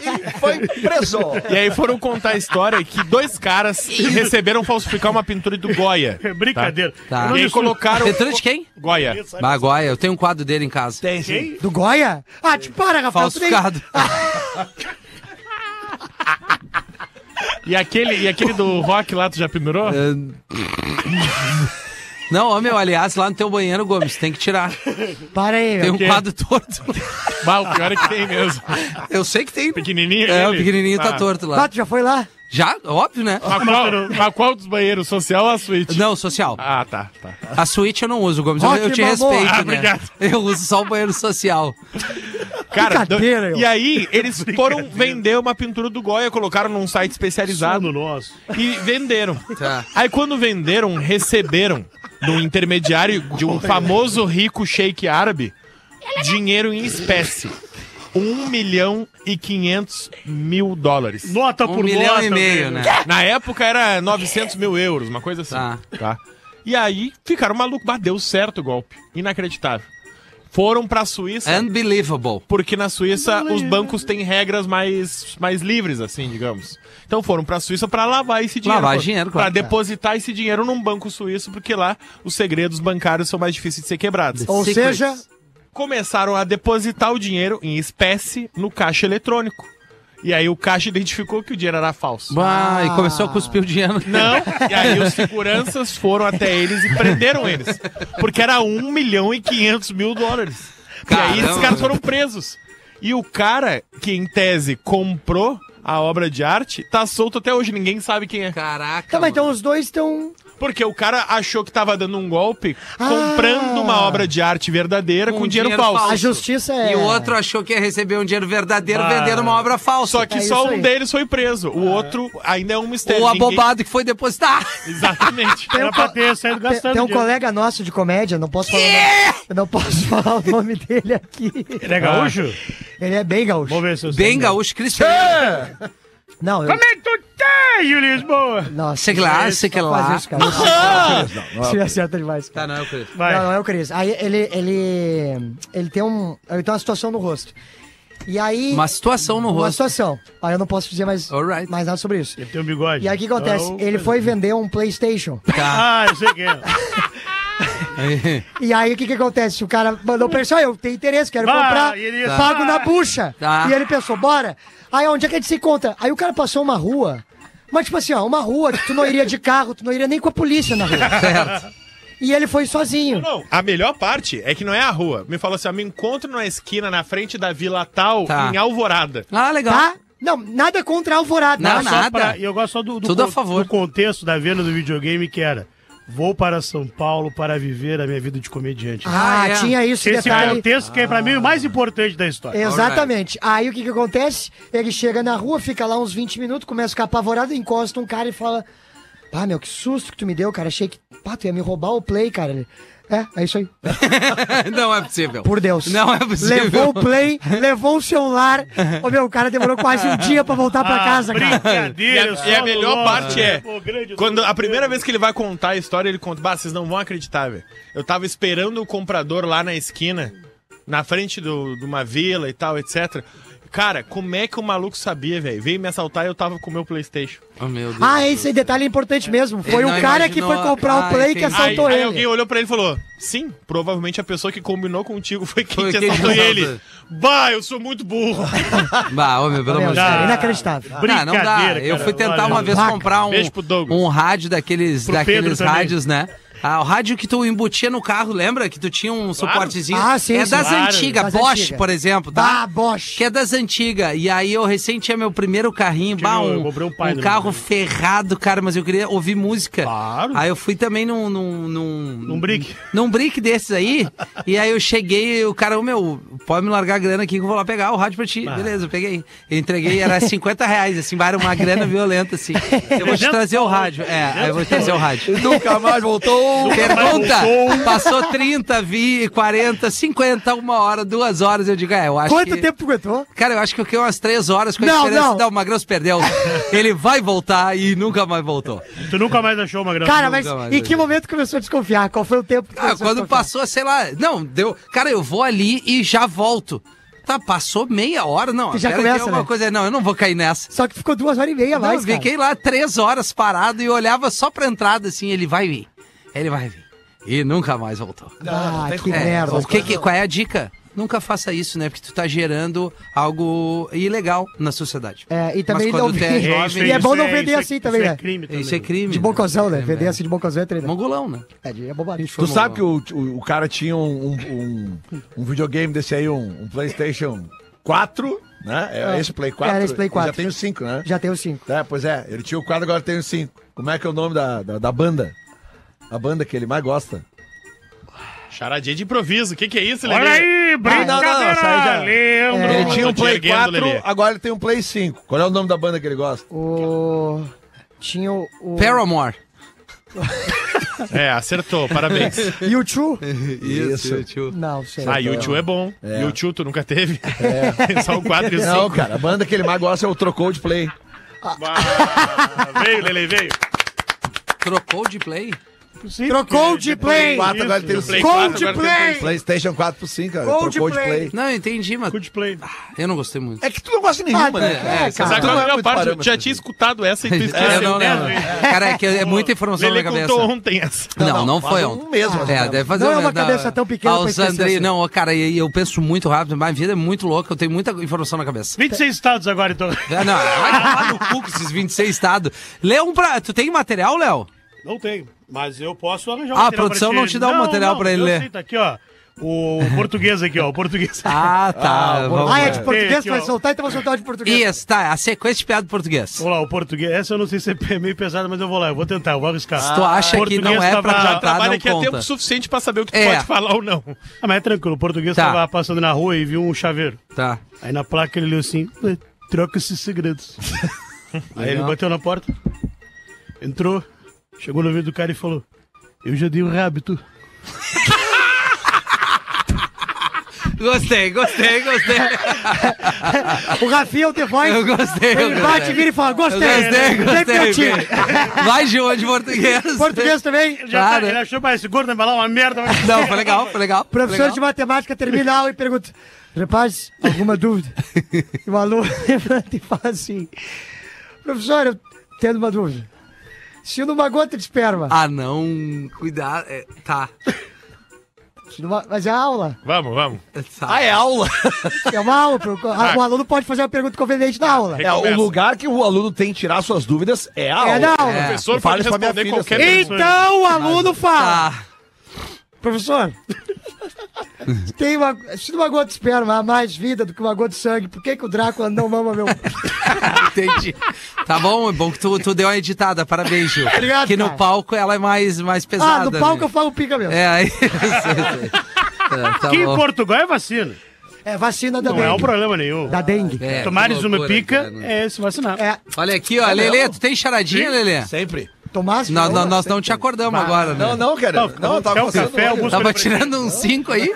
e foi preso. E aí foram contar a história que dois caras receberam falsificar uma pintura do Goya. É brincadeira. Tá. Não E aí colocaram. Pintura de quem? Goya. Magoia, eu tenho um quadro dele em casa. Tem sim. Do Goya? Ah, te para, Rafael. Falsificado. E aquele, e aquele do rock lá, tu já pendurou? Não, ô meu, aliás, lá no teu banheiro, Gomes, tem que tirar. Para aí, Tem um quadro torto. Bah, o pior é que tem mesmo. Eu sei que tem. Pequenininho É, o pequenininho tá Ah. torto Ah, lá. tu já foi lá? Já? Óbvio, né? Mas qual, mas qual dos banheiros? Social ou a suíte? Não, social. Ah, tá, tá. A suíte eu não uso, Gomes. Eu, eu te Balboa. respeito, Ah, né? obrigado. Eu uso só o banheiro social. Cara, Brincadeira, e aí eles foram vender uma pintura do Goya, colocaram num site especializado Sono nosso. e venderam. Tá. Aí quando venderam, receberam do intermediário de um famoso rico sheik árabe dinheiro em espécie. 1 milhão e 500 mil dólares. Nota Um por milhão nota. e meio, né? Na época era 900 mil euros, uma coisa assim. Tá. Tá. E aí ficaram malucos, bah, deu certo o golpe. Inacreditável. Foram pra Suíça, Unbelievable. porque na Suíça os bancos têm regras mais, mais livres, assim, digamos. Então foram pra Suíça pra lavar esse dinheiro. Lavar Pra- dinheiro, Pra claro. depositar esse dinheiro num banco suíço, porque lá os segredos bancários são mais difíceis de ser quebrados. Ou Secrets. seja, Começaram a depositar o dinheiro em espécie no caixa eletrônico. E aí o caixa identificou que o dinheiro era falso. Bah, e começou a cuspir o dinheiro. Não, e aí os seguranças foram até eles e prenderam eles. Porque era 1 milhão e 500 mil dólares. e aí Caramba. esses caras foram presos. E o cara que, em tese, comprou a obra de arte, tá solto até hoje, ninguém sabe quem é. Caraca. tá, mas então os dois estão. Porque o cara achou que tava dando um golpe comprando uma obra de arte verdadeira com, Com dinheiro, dinheiro falso. falso. A justiça é. E o outro achou que ia receber um dinheiro verdadeiro Ah. vendendo uma obra falsa. Só que É só um aí. deles foi preso. O outro ainda é um mistério. Ou Ninguém- abobado que foi depositar. Exatamente. Tem um, Era pra co- ter saído tem, gastando tem um dinheiro. colega nosso de comédia, não posso falar. o nome- Eu não posso falar o nome dele aqui. Ele é gaúcho? Ele é bem gaúcho. Vamos ver se eu sei. Bem gaúcho, Cristiano. Não, eu. Como é que tu tá, Júlio Lisboa? Nossa, Sei lá, sei que não lá. isso, cara. Isso acerta demais. Tá, não é o Cris. Vai. Não, não é o Cris. Aí ele, ele, ele tem um, ele tem uma situação no rosto. E aí, Uma situação no uma rosto. situação. Aí eu não posso dizer mais, Alright. mais nada sobre isso. Ele tem um bigode. E aí o que acontece? Então, Ele foi vender um PlayStation. Ah, eu sei quem é. E aí o que que acontece? O cara mandou pensar, eu tenho interesse, quero Bah, comprar, ele- pago Tá. na bucha. Tá. E ele pensou, bora. Aí onde é que a gente se encontra? Aí o cara passou uma rua, mas tipo assim, ó, uma rua que tu não iria de carro, tu não iria nem com a polícia na rua. Certo. E ele foi sozinho. Não, a melhor parte é que não é a rua. Me falou assim: ó, me encontro na esquina, na frente da Vila Tal, Tá. em Alvorada. Ah, legal. Tá? Não, nada contra a Alvorada. Não, Tá? nada. Pra- E eu gosto só do, do, Tudo a favor. do contexto da venda do videogame que era Vou para São Paulo para viver a minha vida de comediante. Ah, Ah, é. tinha isso, Esse detalhe. contexto que é pra mim o mais importante da história. Exatamente. Aí o que que acontece? Ele chega na rua, fica lá uns 20 minutos, começa a ficar apavorado, encosta um cara e fala: Pá, meu, que susto que tu me deu, cara. Achei que. Pá, tu ia me roubar o play, cara. Ele, é, é isso aí. não é possível. Por Deus. Não é possível. Levou o play, levou o celular. Ô, meu, o cara demorou quase um dia pra voltar pra Ah, casa, cara. E Brincadeira, a, e a melhor parte é, pô, quando do- a primeira vez que ele vai contar a história, ele conta, bah, vocês não vão acreditar, velho. Eu tava esperando o comprador lá na esquina, na frente do- de uma vila e tal, etc. Cara, como é que o maluco sabia, velho? Veio me assaltar e eu tava com o meu Playstation. Oh, meu Deus. Ah, esse detalhe é importante mesmo. Foi Ele o não cara que foi comprar Ah, o play que. Aí, assaltou aí ele. alguém olhou pra ele e falou, sim, provavelmente a pessoa que combinou contigo foi quem Foi te assaltou. Ele, bah, eu sou muito burro. Bah, ô, meu, pelo amor de cara, Deus. inacreditável. Ah, não dá. Brincadeira, Eu cara. fui tentar Olha, uma vez vaca. comprar um, um rádio daqueles, Pro daqueles rádios, né? Ah, o rádio que tu embutia no carro, lembra? Que tu tinha um suportezinho. Ah, sim, É sim. das Claro. antigas, Das Bosch, antigas. por exemplo, tá? Ah, Bosch. Que é das antigas. E aí eu recém tinha meu primeiro carrinho, bah, um- eu um, carro meu. ferrado, cara, mas eu queria ouvir música. Claro. Aí eu fui também num... Num, num, Num brick. Num brick desses aí. e aí eu cheguei e o cara, ô meu, pode me largar a grana aqui que eu vou lá pegar o rádio pra ti. Ah. Beleza, eu peguei. Eu entreguei, era 50 reais, assim, era uma grana violenta, assim. Eu vou te trazer o rádio. É, aí eu vou te trazer o rádio. Nunca mais voltou. Pergunta, passou 30, 20, 40, 50, uma hora, duas horas, eu digo, é, eu acho Quanto que... tempo aguentou? Cara, eu acho que eu fiquei umas três horas com a Não, diferença. não. Não, o Magrão se perdeu. Ele vai voltar e nunca mais voltou. Tu nunca mais achou uma grana. Cara, mas em que momento começou a desconfiar? Qual foi o tempo que Ah, quando passou, sei lá. Não, deu. Cara, eu vou ali e já volto. Tá, passou meia hora, não. Tu já começa, alguma né? coisa. Não, eu não vou cair nessa. Só que ficou duas horas e meia mais, eu fiquei lá três horas parado e olhava só pra entrada assim, ele vai vir. Ele vai vir. E nunca mais voltou. Ah, que É, merda. o que, que- qual é a dica? Nunca faça isso, né? Porque tu tá gerando algo ilegal na sociedade. É, e também não tu é jovem- E é bom não isso vender isso assim também, isso né? É crime também. Isso é crime. De bocozão, né? É, Vender é. assim de bocozão é treinar. Mongolão, né? É, de- é bobagem. Tu sabe que o, o, o cara tinha um, um, um, um videogame desse aí, um, um PlayStation 4, né? É, É. esse Play 4. Era esse Play 4. Já tem o 5, né? Já tem os cinco. É, pois é. Ele tinha o 4, agora tem o 5. Como é que é o nome da, da, da banda? A banda que ele mais gosta. Charadinha de improviso. O que, que é isso, Lelê? Olha aí, não, não, brincadeira, essa aí já- Leandro. Ele tinha um Play erguendo, 4, Lelê. agora ele tem um Play 5. Qual é o nome da banda que ele gosta? O... Tinha o... o... Paramore. É, acertou. Parabéns. YouTube? Isso. tio. Não, sei. Ah, YouTube é bom. YouTube tu nunca teve? É. Só o 4 e o Não, 5. cara, a banda que ele mais gosta é o Trocou de Play. Veio, Lele, veio. Trocou de play? Trocou de play! 4, agora ele tem o Play 5. Gol 4, de agora tem play! PlayStation 4 pro 5, cara. Trocou de play. Não, eu entendi, mas Good play. eu não gostei muito. É que tu não gosta de nenhuma, Ah, né? é, É, cara. Tu é não a é melhor muito parte? Eu já tinha escutado essa e tu É, esqueceu. não, não, não. Cara, é que é muita informação na minha cabeça. ontem essa. Não, não, foi ontem. ou É, deve fazer Não é um- uma cabeça tão pequena pra esquecer não, cara, eu penso muito rápido, minha vida é muito louca, eu tenho muita informação na cabeça. 26 estados agora, então. É, não, vai no cu com esses 26 estados. Lê um pra. Tu tem material, Léo? Não tenho, mas eu posso arranjar um Ah, a material produção pra não te dá o material pra ele ler. sei, tá aqui, ó. O português aqui, ó. O português. Ah, tá. vamos Ah, é de português? aqui, Tu vai soltar, então vou soltar de português. Isso, tá. A sequência de piada do português. Vamos lá, o português. Essa eu não sei se é meio pesada, mas eu vou lá. Eu vou tentar, eu vou arriscar. Se tu acha que não é tava- pra Já cantar, Trabalha aqui é tempo suficiente pra saber o que tu É. pode falar ou não. Ah, mas é tranquilo. O português Tá. tava passando na rua e viu um chaveiro. Tá. Aí na placa ele leu assim: "Ué, troca esses segredos. Aí ele bateu na porta, entrou, chegou no ouvido do cara e falou: Eu já dei o hábito. Gostei, gostei, gostei. O Rafinha é o The Voice. Eu gostei. eu Ele bate, gostei. vira e fala, Eu gostei. gostei, meu gostei. Vai, de português. Português também. Ele, já Claro. tá, ele achou, esse gordo vai lá uma merda. mas- Não, foi legal, foi legal. Professor legal. de matemática termina a aula e pergunta: Rapaz, alguma dúvida? E o aluno levanta e fala assim: Professor, eu tenho uma dúvida. Se numa gota de esperma, Ah, não. Cuidado. É, tá. mas é aula. Vamos, vamos. tá. Ah, é aula. É uma aula. pro- a- O aluno pode fazer uma pergunta conveniente na aula. É, o lugar que o aluno tem que tirar suas dúvidas é a aula. É na aula. É. O professor pode responder filha, qualquer pergunta. Então o aluno fala: Tá. Professor, tem uma, se numa gota de esperma há mais vida do que uma gota de sangue, por que, que o Drácula não mama meu. Entendi. Tá bom, é bom que tu, tu deu uma editada. Parabéns, Gil. Obrigado, Que no cara. palco ela é mais, mais pesada. Ah, no palco né? eu falo pica mesmo. É, aí. é, tá Aqui em. Portugal é vacina. É vacina da Não dengue. é um problema nenhum. Da dengue. É, Tomares que uma loucura, pica, cara. é se vacinar. É, Olha aqui, ó. Lelê, tu tem charadinha, Lelê? Sempre. Tomás. Nós, não, nós, não te acordamos agora, né? Não, não, cara. Não, eu tava quer um café, alguns- Tava tirando uns 5 aí.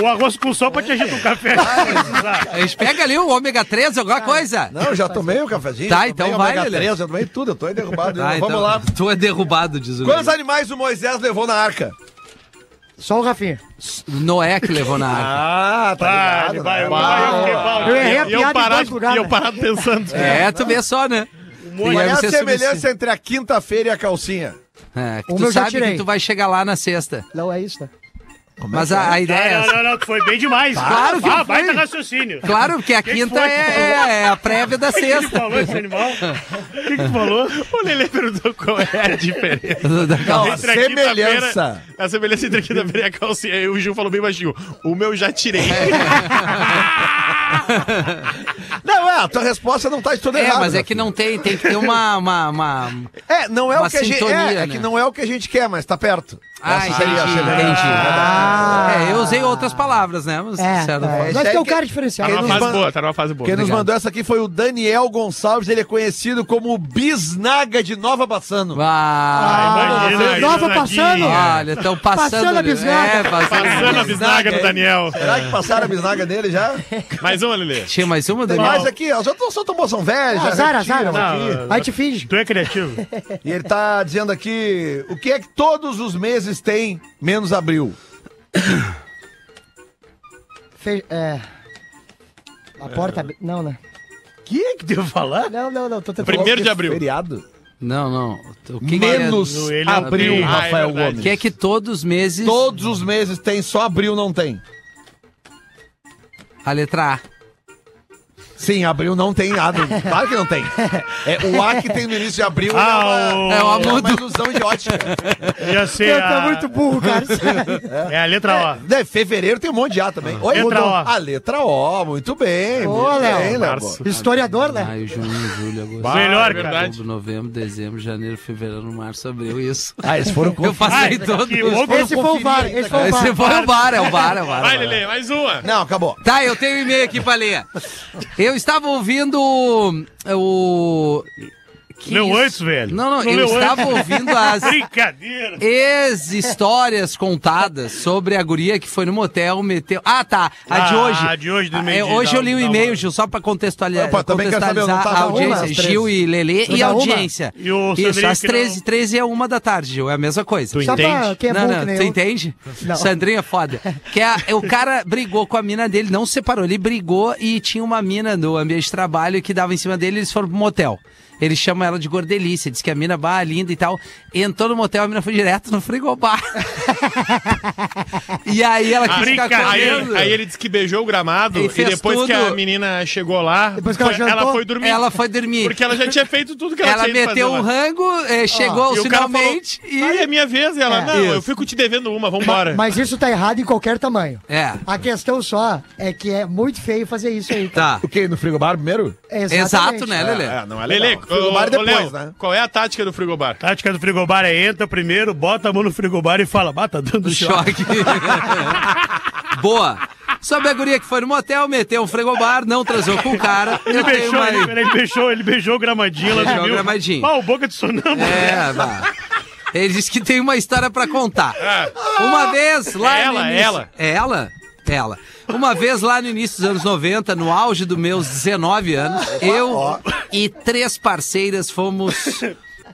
O arroz com sopa te ajeita um café. A gente pega ali o ômega 3, alguma coisa. Não, eu já tomei o cafezinho. Tá, então vai, ômega Lelê. 3, já tomei tudo, eu tô aí derrubado. Tá, Vamos então, lá. Tu é derrubado, diz o Quantos animais o Moisés levou na arca? Só o Rafinha. Noé que levou na arca. Ah, tá Vai, ligado. vai, né? vai. Eu errei a E eu piada em parado, dois lugares. e eu parado pensando. É, tu vê só, né? Qual é a semelhança entre a quinta-feira e a calcinha? É, que O tu sabe que tu vai chegar lá na sexta. Não é isso, né? Mas a, a ideia é Não, não, não, tu foi bem demais. Claro que ah, foi. baita raciocínio. Claro, porque a que quinta foi? é, é a prévia da O que que tu sexta. falou esse animal? O que que tu falou? O Lelê perguntou qual é a diferença. Da calça. Entre a semelhança. A semelhança entre a quinta-feira e a calcinha. Aí o Gil falou bem baixinho. O meu já tirei. Não, é, a tua resposta não tá de tudo É, errado. mas é que não tem, tem que ter uma. uma, uma... É, não é uma o que a gente. sintonia, É, é né? que não é o que a gente quer, mas tá perto. Ah, entendi, entendi. usei outras palavras, né? Mas, É, certo, é. é. Nós tem um que- cara Tá diferenciado. numa nos fase boa, tá numa fase boa. Quem nos Obrigado. mandou essa aqui foi o Daniel Gonçalves, ele é conhecido como Bisnaga de Nova Bassano. Ah, Imagina, Nova passando. olha, estão passando. Passando a bisnaga. É, passando, Passando a bisnaga do Daniel. Será que passaram a bisnaga dele já? Mais uma, Lelê. Tinha mais uma, Tem Daniel? mais aqui, ó. Já tô, só tomou São Velho, Azar, azar. Aí te finge. Tu é criativo. E ele tá dizendo aqui, o que é que todos os meses tem, menos abril? Fe... É. A porta. abre- Não, né? que é que deu falar? Não, não, não. Tô tentando. Primeiro de abril. Feriado? Não, não. O que menos é abril, abril. Ah, é Rafael verdade. Gomes. Que é que todos os meses. Todos os meses tem, só abril não tem. A letra A. Sim, abril não tem nada. Claro que não tem. É, o A que tem no início de abril Ah, é, uma, o- É o é uma ilusão de ótica. Já sei. Eu tô A... muito burro, cara. sério. É a letra O. É, fevereiro tem um monte de A também. Oi, Letra mudou. O. A letra O, muito bem. Ô, muito Léo. bem, Léo. Historiador, né? Maio, junho, julho, agosto. Bah, Melhor, é cara. verdade. Outubro, novembro, dezembro, janeiro, fevereiro, março, abril, isso. Ah, eles foram Eu passei todos. que Esse foi o VAR. Esse foi o Esse VAR. foi o bar, é o bar, é o bar. Vai, é o bar. Lelê, mais uma. Não, acabou. Tá, eu tenho um e-mail aqui pra ler. Eu estava ouvindo o. que Leu isso? antes, velho. Não, não, Não eu estava antes. ouvindo as Brincadeira. ex-histórias contadas sobre a guria que foi no motel, meteu. Ah, tá. A de Ah, hoje. a de hoje do Ah, e-mail é, de- Hoje eu li o dá e-mail, uma- Gil, só pra contextualizar, Opa, saber, contextualizar tava a uma, audiência. treze. Gil e Lelê e a uma. audiência. E o Isso, às que 13 não- 13 é uma da tarde, Gil. É a mesma coisa. Tu pra entende? quem é não, não, tu eu. entende? Não. Sandrinho é foda. Que a- o cara brigou com a mina dele, não se separou, ele brigou e tinha uma mina no ambiente de trabalho que dava em cima dele e eles foram pro motel. Ele chama ela de gordelícia, diz que a mina, bah, linda e tal. Entrou no motel, a mina foi direto no frigobar. e aí ela quis ficar Brincadeira. Aí, comendo. aí ele disse que beijou o gramado Ele e fez depois que tudo. a menina chegou lá, Depois que ela foi- jantou, foi dormir. Ela foi dormir. Porque ela já tinha feito tudo que ela, ela tinha que meteu um rango, eh, chegou E o cara finalmente falou, Aí é minha vez. E ela, É. não, eu Isso. fico te devendo uma, vambora. Mas isso tá errado em qualquer tamanho. e. É. A questão só é que é muito feio fazer isso aí. Tá. O quê? No frigobar primeiro? Exato, né, Lelê? É, não é Lele, legal. Frigobar é depois, né? qual é a tática do frigobar? Tática do frigobar é entra primeiro, bota a mão no frigobar e fala, bah, tá dando do choque. choque. Boa. Sobre a guria que foi no motel, meteu um frigobar, não transou com o cara. Ele beijou, uma- ele, ele beijou, ele beijou o gramadinho lá Beijou o gramadinho. Ah, o boca de sonâmbulo. É, vá. Ele disse que tem uma história pra contar. Uma vez lá É no ela, início... ela. É ela? Ela. Uma vez lá no início dos anos 90, no auge dos meus 19 anos, eu e três parceiras fomos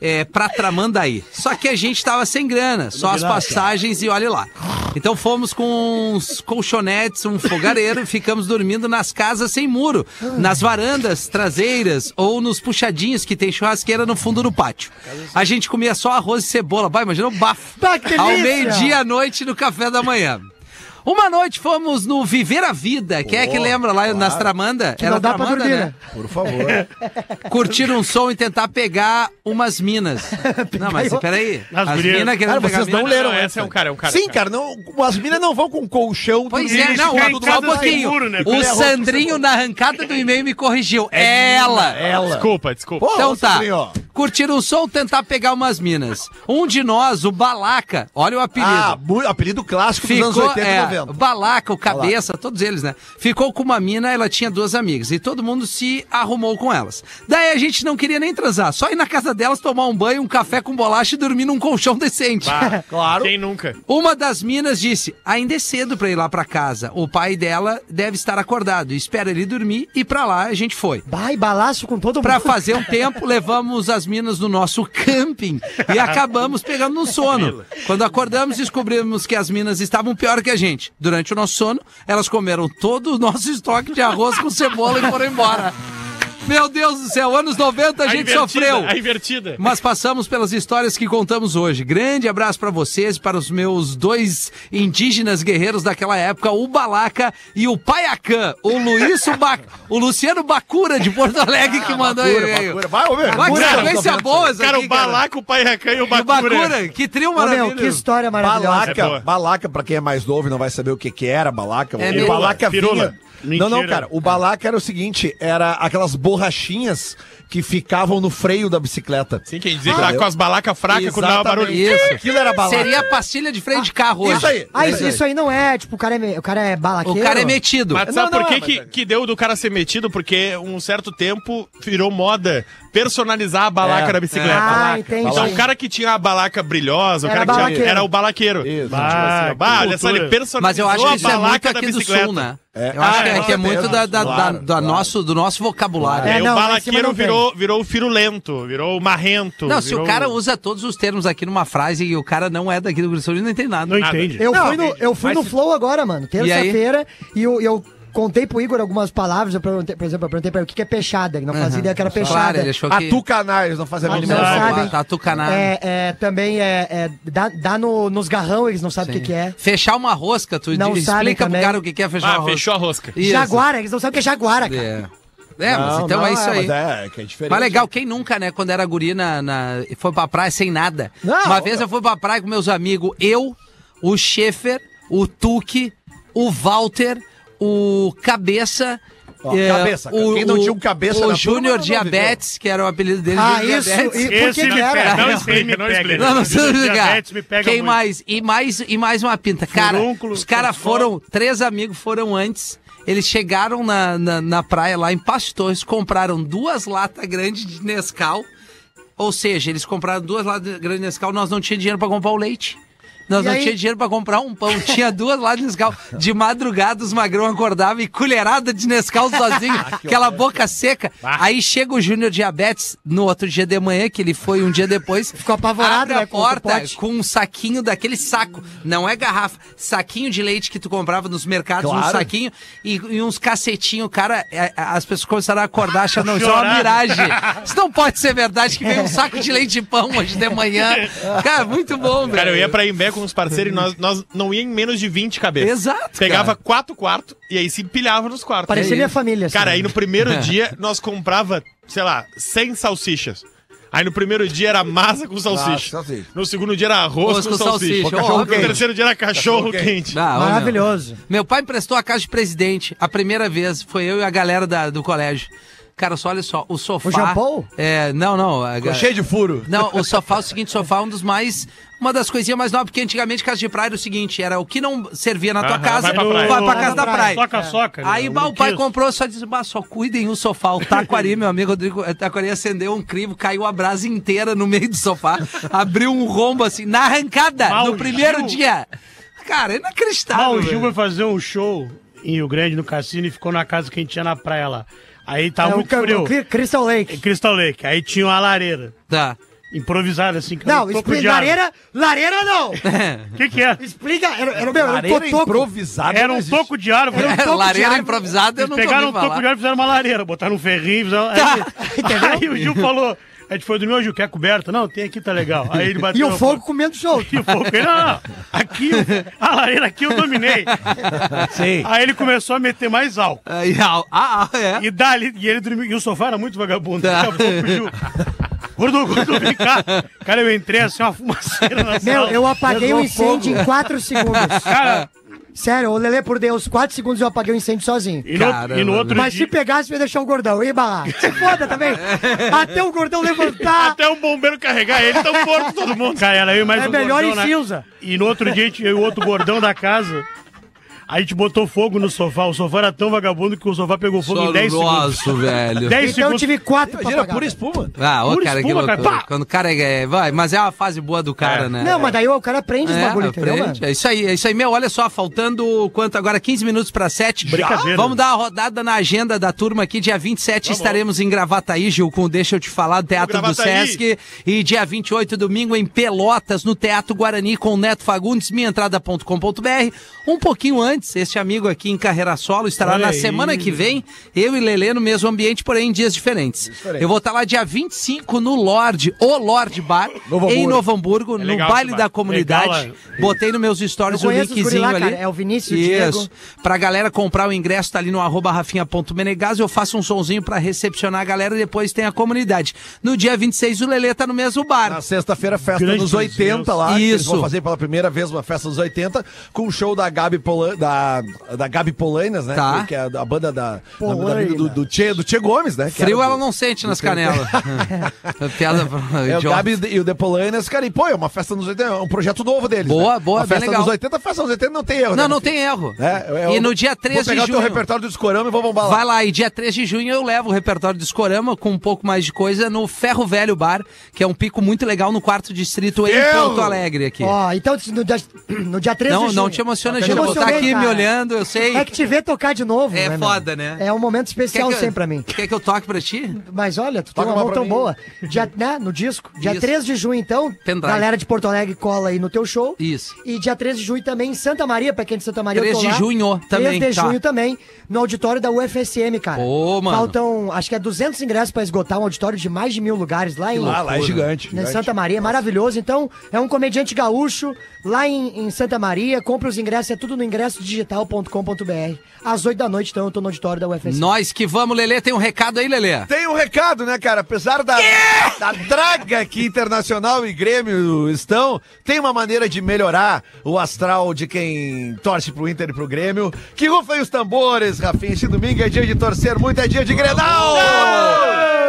é, pra Tramandaí. Só que a gente tava sem grana, só as passagens e olha lá. Então fomos com uns colchonetes, um fogareiro, e ficamos dormindo nas casas sem muro, nas varandas traseiras ou nos puxadinhos que tem churrasqueira no fundo do pátio. A gente comia só arroz e cebola. Vai, imagina o bafo. Bah, que Ao meio-dia à noite no café da manhã. Uma noite fomos no Viver a Vida. Quem é que lembra lá nas Tramanda? não dá pra Tramanda, dormir, né? né? Por favor. Curtir um som e tentar pegar umas minas. Não, mas peraí. As As minas querendo Cara, pegar vocês não mina. leram Não, essa. é um cara, é um cara. Sim, cara, não, as minas não vão com colchão. Pois é, não, só um pouquinho. muro, né? O é Sandrinho, na arrancada do e-mail, me corrigiu. ela. Ela. Desculpa, desculpa. Pô, Então tá. Sandrinho. Curtir um som, tentar pegar umas minas. Um de nós, o Balaca, olha o apelido. Ah, apelido clássico dos anos Ficou, 80 é, e o 90. Balaca, o Cabeça, todos eles, né? Ficou com uma mina, ela tinha duas amigas. E todo mundo se arrumou com elas. Daí a gente não queria nem transar. Só ir na casa delas, tomar um banho, um café com bolacha e dormir num colchão decente. Ah, Claro. Quem nunca? Uma das minas disse: ainda é cedo pra ir lá pra casa. O pai dela deve estar acordado. Espera ele dormir e pra lá a gente foi. Vai, balaço com todo Pra mundo. fazer um tempo, levamos as minas no nosso camping e acabamos pegando no sono. Quando acordamos, descobrimos que as minas estavam pior que a gente. Durante o nosso sono, elas comeram todo o nosso estoque de arroz com cebola e foram embora. Meu Deus do céu, anos 90 a, gente invertida, sofreu. A invertida. Mas passamos pelas histórias que contamos hoje. Grande abraço pra vocês e para os meus dois indígenas guerreiros daquela época, o Balaca e o Paiacã, o Luiz ba... o Luciano Bacura de Porto Alegre que mandou Bacura, e-mail. Bacura. Vai, ô, meu. Olha que Bacura, sequência anos 90. boa essa Cara, aqui, o Balaca, o Pai Racan e o E o Bacura. Bacura, que trio Ô, meu, maravilhoso. que história maravilhosa. É Balaca, boa. balaca, pra quem é mais novo e não vai saber o que, que era balaca. É o balaca pirula. vinha. Não, não, Mentira. cara. O balaca era o seguinte: era aquelas borrachinhas que ficavam no freio da bicicleta. Sim, quem dizia que tava com as balacas fracas quando dava barulho. Isso. Aquilo era balaca. Seria a pastilha de freio de carro hoje. Isso aí. Ah, isso, isso aí não é, tipo, o cara é, me- o cara é balaqueiro. O cara é metido. Mas Não, sabe não, por que, mas que, é- que deu do cara ser metido? Porque um certo tempo virou moda personalizar a balaca É. da bicicleta. Ah, Balaca, entendi. Então o cara que tinha a balaca brilhosa, o Era cara que tinha, era o balaqueiro. Isso. Tipo Ah, assim, bah, olha só, ele personalizou Mas eu acho que isso a é muito aqui do bicicleta. sul, né? É. Eu acho Ah, que é, é, é muito da, da- claro, da- da claro. nosso, do nosso vocabulário. É, não, o balaqueiro não tem. Virou, virou o firulento, virou o marrento. Não, se o cara usa todos os termos aqui numa frase e o cara não é daqui do Rio Grande do Sul, ele não entende nada. Não Nada. entende. Eu Não, fui no, eu fui mas no se- Flow agora, mano, E terça-feira, e eu, eu contei pro Igor algumas palavras, eu perguntei, por exemplo, eu perguntei pra ele o que que é peixada, ele não fazia ideia que era Claro, peixada. ele achou que... Atucanar, eles não fazem a Não mínima ideia. sabem. Tatucanar. É, é, também é, é dá, dá no, nos garrão, eles não sabem o que, que é. Fechar uma rosca, tu Não diz- explica pro também. cara o que que é fechar Ah, uma rosca. fechou a rosca. Isso. Jaguara, eles não sabem o que é jaguara, cara. É, é mas Não, então não, é isso aí. Mas é, que é diferente. Mas legal, quem nunca, né, quando era guri na, na- foi pra praia sem nada. Não, Uma vez eu fui pra praia com meus amigos, eu, o Schaefer, o Tuque, o Walter, o Cabeça. Ó, é, Cabeça, cara. Quem não tinha um cabeça O Júnior Diabetes, que era o apelido dele. Ah, isso, Diabetes. e por Esse que era? pega, não explica, não não explica. Não, não precisa Diabetes explicar. me pega Quem muito. mais? E mais? E mais uma pinta. Cara, Furúnculo, os caras foram, três amigos foram antes. Eles chegaram na, na, na praia lá em Passo Torres, compraram duas latas grandes de Nescau. Ou seja, eles compraram duas latas grandes de Nescau, nós não tínhamos dinheiro pra comprar o leite. Nós E não aí? tínhamos dinheiro pra comprar um pão. Tinha duas latas de Nescau. De madrugada, os magrão acordavam e colherada de Nescau sozinho. aquela boca seca. Aí chega o Júnior Diabetes no outro dia de manhã, que ele foi um dia depois. Ficou apavorado, abre né, a com o porta pote. com um saquinho daquele saco. Não é garrafa. Saquinho de leite que tu comprava nos mercados, um Claro. saquinho e, e uns cacetinhos. Cara, é, é, as pessoas começaram a acordar achando, não, isso é uma miragem. Isso não pode ser verdade que veio um saco de leite de pão hoje de manhã. Cara, muito bom, velho. Cara, eu ia pra Imbé com uns parceiros e nós, nós não ia em menos de 20 cabeças. Exato, Pegava cara. quatro quartos e aí se empilhava nos quartos. Parecia Aí- minha família. assim. Cara, aí no primeiro dia nós comprava, sei lá, 100 salsichas. Aí no primeiro dia era massa com salsicha. salsicha. No segundo dia era arroz com, com salsicha. salsicha, No óbvio. terceiro dia era cachorro quente. Ah, ô, meu. Maravilhoso. Meu pai emprestou a casa de presidente. A primeira vez foi eu e a galera da- do colégio. Cara, só olha só, o sofá. O Paul? É, não, não. a- Ficou cheio de furo. Não, o sofá, é o seguinte, o sofá é um dos mais. Uma das coisinhas mais novas, porque antigamente casa de praia era o seguinte: era o que não servia na tua Aham, casa, vai pra praia. vai pra Vai casa da praia. praia. Soca, soca. né? Aí bah, o pai comprou, só disse, bah, só cuidem o sofá. O Taquari, meu amigo Rodrigo o Taquari acendeu um crivo, caiu a brasa inteira no meio do sofá, abriu um rombo assim, na arrancada, Mal no primeiro Gil. dia. Cara, é Ah, inacreditável. o Gil velho. foi fazer um show em Rio Grande, no cassino, e ficou na casa que a gente tinha na praia lá. Aí É tava o, muito ca- frio. o Crystal Lake. Crystal Lake. Aí tinha uma lareira. Tá. Improvisada, assim. que Não, toco explica. Lareira, lareira não. O que que é? Explica. Era, era, meu, era um improvisada. Era não um toco de árvore. Era um toco Lareira improvisada, eu não pegaram um falar. toco de árvore e fizeram uma lareira, botaram um ferrinho, fizeram... Aí, Entendeu? aí o Gil falou... A gente foi dormir, ô Gil, quer coberta? Não, tem aqui, tá legal. Aí ele E bateu... o no fogo comendo solto. E o fogo, ele, não, não, aqui, a lareira aqui eu dominei. Sim. Aí ele começou a meter mais álcool. Aí, ah, ah, é. E dali, e ele dormiu, e o sofá era muito vagabundo. Tá. Daqui a pouco o Gil, Gordo, gordo, vem cá. Cara, eu entrei assim, uma fumaceira na Meu, sala. eu apaguei o Pegou incêndio em 4 segundos. Cara, Sério, ô Lelê, por Deus, 4 segundos eu apaguei o incêndio sozinho. e no, e no outro Mas dia... se pegasse, ia deixar o gordão. Ia barrar. Se foda também. Até o gordão levantar. Até o bombeiro carregar ele, tão morto todo mundo. Cara, era eu e mais É um melhor gordão em na- cinza. E no outro dia, eu e o outro gordão da casa, a gente botou fogo no sofá. O sofá era tão vagabundo que o sofá pegou fogo em 10 segundos. Nossa, velho. 10 Então eu segundos. tive 4 pra Imagina, pagar. pura espuma. Ah, ô, Pura cara, que espuma, cara. loucura. Pá! Quando o cara é. Vai, mas é uma fase boa do cara, É. né? Não, mas daí o cara aprende os É, bagulho, entendeu, mano? aprende. É isso aí, é isso aí. Meu, olha só, faltando quanto agora? 15 minutos para 7. Brincadeira. Vamos dar uma rodada na agenda da turma aqui. Dia 27 estaremos em Gravataí, Gil, com Deixa Eu Te Falar, do Teatro do. Sesc. E dia 28, domingo, em Pelotas, no Teatro Guarani, com o Neto Fagundes, minhaentrada.com.br. Um pouquinho antes, este amigo aqui em carreira solo estará Olha na aí. semana que vem, eu e Lelê no mesmo ambiente, porém em dias diferentes. Eu vou estar lá dia 25 no Lorde, o Lorde Bar, Novo em. Novo Hamburgo, no legal baile da comunidade. Legal, Botei nos meus stories o linkzinho lá, ali. cara. É o Vinícius, Isso. Diego. Pra galera comprar o ingresso, tá ali no arroba rafinha.menegas. Eu faço um sonzinho pra recepcionar a galera e depois tem a comunidade. No dia 26, o Lelê tá no mesmo bar. Na sexta-feira, festa Grande dos 80 lá. que Eles Isso. vão fazer pela primeira vez uma festa dos 80 com o show da Gabi, Polan, da da, Gabi Polainas, né? Tá. Que, é a, a banda da, da- do, do, Tchê, do Tchê Gomes, né? que Frio era ela do- não sente nas canelas. Piada É o. Gabi e o The Polainas, cara, e pô, é uma festa nos 80, é um projeto novo deles. Boa, né? boa, uma bem festa legal. nos 80, festa nos 80 não tem erro, né, Não, não meu filho? tem erro. É, é, E no dia 3 Vou de pegar o teu junho. repertório do Discorama e vou bombar lá. Vai lá, e dia 3 de junho eu levo o repertório do Escorama com um pouco mais de coisa no Ferro Velho Bar, que é um pico muito legal no quarto distrito em! Porto Alegre aqui. Ó, então no dia, no dia 13 não, de não junho. te emociona, Eu Gil. Tá emocionei, me olhando, eu sei. É que te ver tocar de novo. É né, foda, né? É um momento especial eu- sempre pra mim. Quer que eu toque pra ti? Mas olha, tu tem Toca uma uma mão tão mim. boa. Dia, né, no disco. Dia Isso. 13 de junho, então. Pendrive. Galera de Porto Alegre cola aí no teu show. Isso. E dia 13 de junho também em Santa Maria, pra quem é de Santa Maria. eu 13 tô de lá. junho também, 13 de tá. junho também, no auditório da UFSM, cara. Ô, mano. Faltam, acho que é 200 ingressos pra esgotar um auditório de mais de mil lugares lá em, Ah, lá é gigante. em gigante. Santa Maria, maravilhoso. Então, é um comediante gaúcho lá em, em Santa Maria. Compre os ingressos, é tudo no ingressodigital.com.br. Às 8 da noite, então, eu tô no auditório da UFSM. Nós que vamos, Lelê, tem um recado aí, Lelê. Tem um recado, né, cara? Apesar da, da draga que Internacional e Grêmio estão, tem uma maneira de melhorar o astral de quem torce pro Inter e pro Grêmio. Que rufem os tambores, Rafinha. Esse domingo é dia de torcer muito, é dia de Grenal!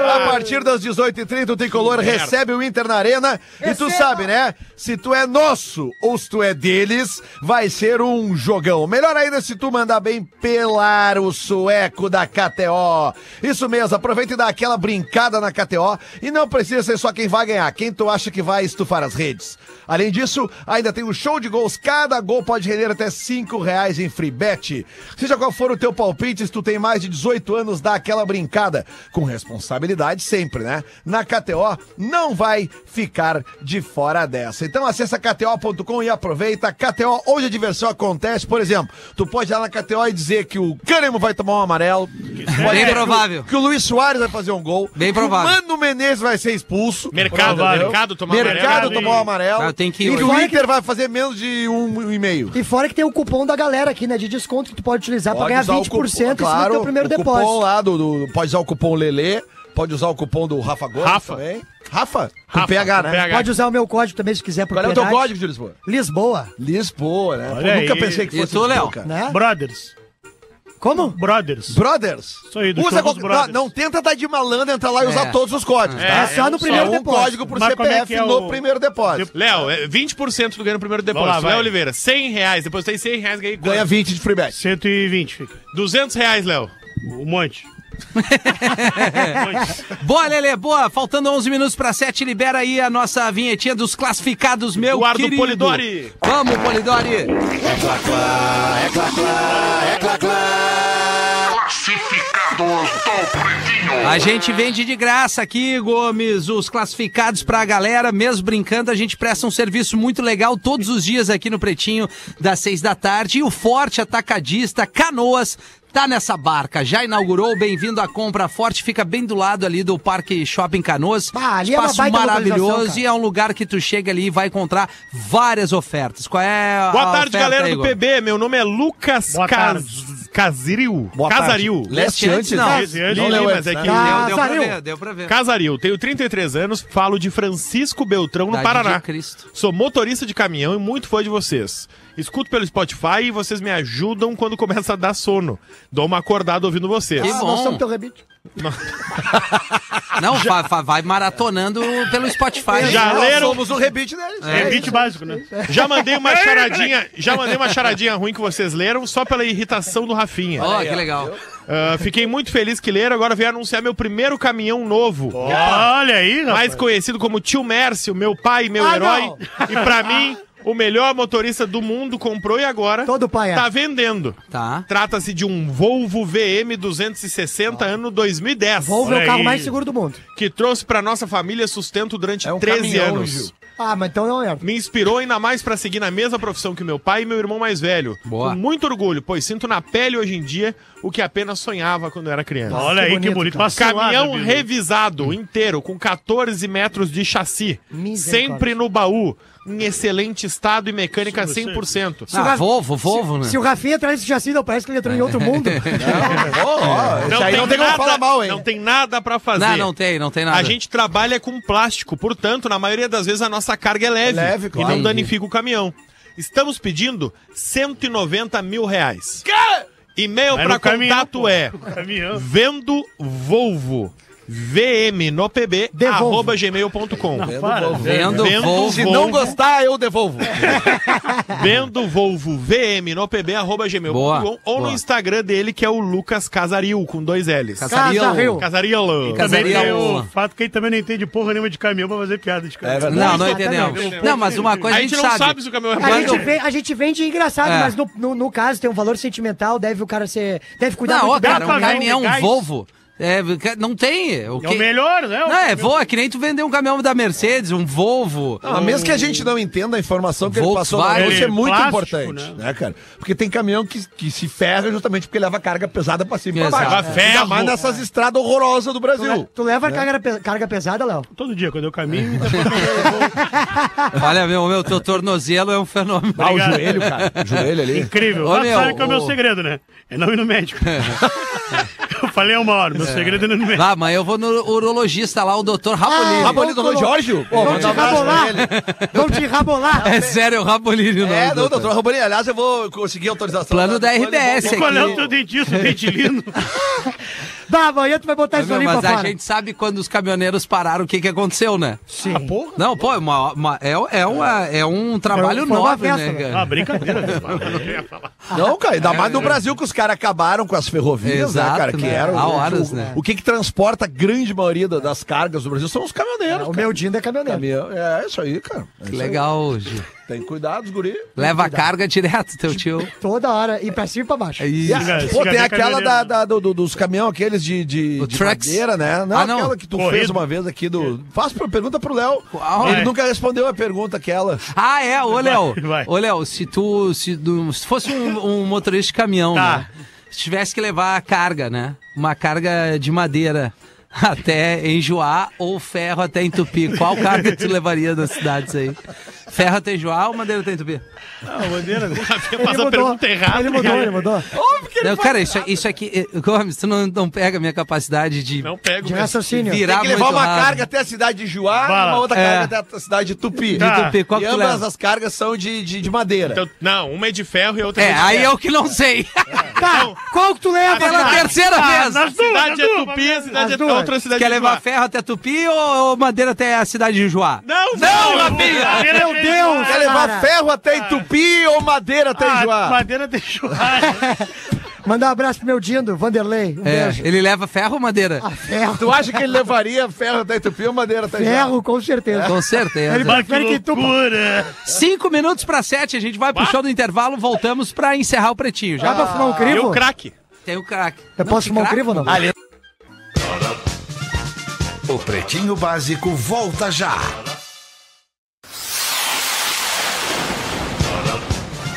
A partir das 18h30, o Tricolor recebe o Inter na Arena. E tu sabe, né? Se tu é nosso ou se tu é deles, vai ser um jogão. Melhor ainda se tu mandar bem pelar o sueco da KTO. Isso mesmo, aproveita e dá aquela brincada na KTO. E não precisa ser só quem vai ganhar, quem tu acha que vai estufar as redes. Além disso, ainda tem um show de gols. Cada gol pode render até 5 reais em free bet. Seja qual for o teu palpite, se tu tem mais de 18 anos, dá aquela brincada. Com responsabilidade sempre, né? Na KTO, não vai ficar de fora dessa. Então acessa kto.com e aproveita. KTO, onde a diversão acontece. Por exemplo, tu pode ir lá na KTO e dizer que o Cânimo vai tomar um amarelo. Pode Bem dizer provável. Que o Luiz Soares vai fazer um gol. Bem que provável. O Mano Menezes vai ser expulso. Mercado, Provável. mercado, tomar Mercado amarelo. tomou um amarelo. Ah, tem que ir e que hoje. o Inter vai fazer menos de um e meio. E fora que tem o cupom da galera aqui, né? De desconto que tu pode utilizar pra Pode ganhar usar o 20% cupom, em cima do claro, teu primeiro o cupom depósito. lá do, do- pode usar o cupom Lelê, pode usar o cupom do Rafa Gomes Rafa. também. Rafa, com Rafa, PH, com né? PH. Pode usar o meu código também se quiser Qual é o teu código de Lisboa? Lisboa, Lisboa, né? Pô, Olha nunca aí. pensei que fosse Lisboa, Léo? né? Brothers. Como? Brothers. Brothers. Isso aí, do Usa qualquer- Brothers. não, não tenta dar de malandro, entrar lá e É. usar todos os códigos, tá? É só no primeiro um depósito. código por Mas é CPF que é no o- primeiro depósito. Léo, é 20% do ganho no primeiro lá, depósito. Léo Oliveira, 100 reais. Depois tem 100 reais, ganhei Ganha quanto? 20 de free bet. 120 fica. 200 reais, Léo. Um monte. Boa, Lelê, boa. Faltando 11 minutos para 7, libera aí a nossa vinhetinha dos classificados, meu Eduardo querido. Polidori. Vamos, Polidori. Classificados do Pretinho. A gente vende de graça aqui, Gomes, os classificados pra galera, mesmo brincando, a gente presta um serviço muito legal todos os dias aqui no Pretinho, das seis da tarde. E o Forte Atacadista Canoas tá nessa barca, já inaugurou, bem-vindo à compra forte, fica bem do lado ali do Parque Shopping Canoas. Ah, é Espaço baita maravilhoso e é um lugar que tu chega ali e vai encontrar várias ofertas. Qual é a Boa tarde, oferta galera aí, do? PB. Meu nome é Lucas Boa Cas... tarde. Casaril. Casaril. Leste antes, não. Não, leu mas é que... Deu, deu pra Casaril. ver, deu pra ver. Casaril, tenho 33 anos, falo de Francisco Beltrão, no Paraná. Sou motorista de caminhão e muito fã de vocês. Escuto pelo Spotify e vocês me ajudam quando começa a dar sono. Dou uma acordada ouvindo vocês. Que Ah, bom. nós somos teu rebite. Não, vai, vai- vai maratonando pelo Spotify. Já Nós leram? somos o rebite deles. É beat básico, né? Já mandei uma charadinha, já mandei uma charadinha ruim que vocês leram só pela irritação do Rafinha. Ó, que legal. Ah, fiquei muito feliz que leram, agora veio anunciar meu primeiro caminhão novo. Olha aí, rapaz. mais conhecido como Tio Mércio, meu pai, meu Ah, herói. não. E pra mim, o melhor motorista do mundo comprou e agora Todo pai é. tá vendendo. Tá. Trata-se de um Volvo VM 260 ano 2010, Volvo é o carro aí. mais seguro do mundo. que trouxe pra nossa família sustento durante É um 13 caminhão, anos. Gil. Ah, mas então não é. Me inspirou ainda mais pra seguir na mesma profissão que meu pai e meu irmão mais velho. Boa. Com muito orgulho, pois sinto na pele hoje em dia o que apenas sonhava quando eu era criança. Olha Que aí que bonito, bonito. cara. Cilada, Caminhão revisado inteiro, com 14 metros de chassi. Misericórdia. Sempre no baú, em excelente estado e mecânica Isso, você- 100%. o Ah, Volvo, Volvo, né? Se o Rafinha traz esse chassi, não parece que ele entrou em outro mundo. Ó, ó, esse aí não tem como falar mal, hein? Não tem nada pra fazer. Não, não tem, não tem nada. A gente trabalha com plástico, portanto, na maioria das vezes a nossa carga é leve, É leve, e claro. não danifica o caminhão. Estamos pedindo 190 mil reais. E-mail Vai para no caminhão, contato pô. é Caminhão. vendo Volvo VM no PB Devolvo. arroba gmail.com. Para. Vendo, Vendo Volvo. Se não gostar, eu devolvo. Vendo Volvo VM no PB arroba gmail.com Boa, ou no. Instagram dele que é o Lucas Casaril com dois L's. Casaril. Tem Lula. o fato que ele também não entende porra nenhuma de caminhão pra fazer piada de caminhão. Não, não Exatamente. entendemos. Não, mas uma coisa A a gente gente não sabe. sabe se o caminhão é A gente, vê, a gente vende engraçado, É. mas no, no, no caso tem um valor sentimental, deve o cara ser. Deve cuidar Não, muito ó, bem cara, do um caminhão, um. Volvo. É, não tem. O É que... o melhor, né? O Não, é caminhão. voa, que nem tu vender um caminhão da Mercedes, um Volvo. Não, mesmo que a gente não entenda a informação que ele passou, Volkswagen. isso é muito Plástico, importante, né? né? cara? Porque tem caminhão que, que se ferra justamente porque leva carga pesada pra cima e pra baixo. Leva ferro. Ainda mais nessas estradas horrorosas do Tu, le- Brasil. tu leva carga, pe- carga pesada, Léo? Todo dia, quando eu caminho, depois eu vou. Olha, meu, meu, teu tornozelo é um fenômeno. Ah, o joelho, cara. O joelho ali. Incrível. Meu, sabe que é o meu segredo, né? É não ir no médico. eu falei há uma hora, meu segredo é não ir no médico. Ah, mas eu vou no urologista lá, o doutor Rabolini. Rabolini do Dom Jorge? Pô, Vão te rabolar! Vão te rabolar! É sério, o Rabolini. É, não, doutor Rabolini. Aliás, eu vou conseguir autorização. Plano da RBS Qual é o aqui. teu dentista, dentilino? Bah, amanhã tu vai botar isso ali pra mas a fora. gente sabe quando os caminhoneiros pararam o que, que aconteceu, né? Sim. Não, pô, é, uma, uma- é, é, uma, é um trabalho Foi uma nobre, festa, né, né? cara? Ah, brincadeira. Eu não cara, ainda mais no Brasil que os caras acabaram com as ferrovias, Exato, né, cara? Que né? eram. Há horas, o, né? o que que transporta a grande maioria da- das cargas do Brasil são os caminhoneiros. O cara. meu Dindo é caminhoneiro. Caminhão- É isso aí, cara. É isso aí. legal, Gil. Tem cuidado, guri. Leva a carga direto, teu tio. Toda hora, e pra cima e pra baixo. E a- Siga- pô, tem aquela caminhoneiro, da, né? da- do- do- dos caminhão, aqueles de, de, O de trucks? madeira, né? Não, Ah, não. aquela que tu Corrido. fez uma vez aqui do. Faz uma pergunta pro Léo. Qual? Ele É. nunca respondeu a pergunta aquela. Ah, é, ô Léo. Vai. Ô Léo, se tu. Se, tu- se fosse um, um motorista de caminhão, Tá. né? Se tivesse que levar a carga, né? Uma carga de madeira até enjoar ou ferro até entupir. Qual carga tu levaria das cidades aí? Ferro até enjoar ou madeira até entupir? Não, bandeira. Faz a Ele mudou, pergunta errada. ele mudou, ele mudou. Não, cara, isso, isso aqui. eh, Gomes, tu não, não pega a minha capacidade de Não pego De raciocínio. virar Tem que levar uma rápido. carga até a cidade de Juá e uma outra É. carga até a cidade de Tupi. Tá. Entupir, qual E que ambas leva? as cargas são de, de, de madeira. Então, não, uma é de ferro e a outra É, é de aí ferro. eu que não sei. Tá, qual que tu leva, Pela terceira Ah, vez. A duas, cidade é Tupi, a cidade é outra cidade Quer é levar ferro até Tupi ou, madeira até a cidade de Juá? Não, Não, não, Rafinha! Meu Deus! Quer levar cara. ferro até Tupi ou madeira até Ah, Juá? madeira de churrasco. Mandar um abraço pro meu Dindo, Vanderlei. Um É, beijo. ele leva ferro ou madeira? Ah, ferro. Tu acha que ele levaria ferro até Tupi ou madeira até? Ferro, com certeza. Com certeza. Ele Mas que loucura. Cinco minutos para sete, a gente vai pro show do intervalo, voltamos pra encerrar o pretinho. Já Dá pra fumar um E crivo? o craque. tem o craque. Eu Não, posso fumar um craque, crivo ou não? mano? O Pretinho Básico volta já.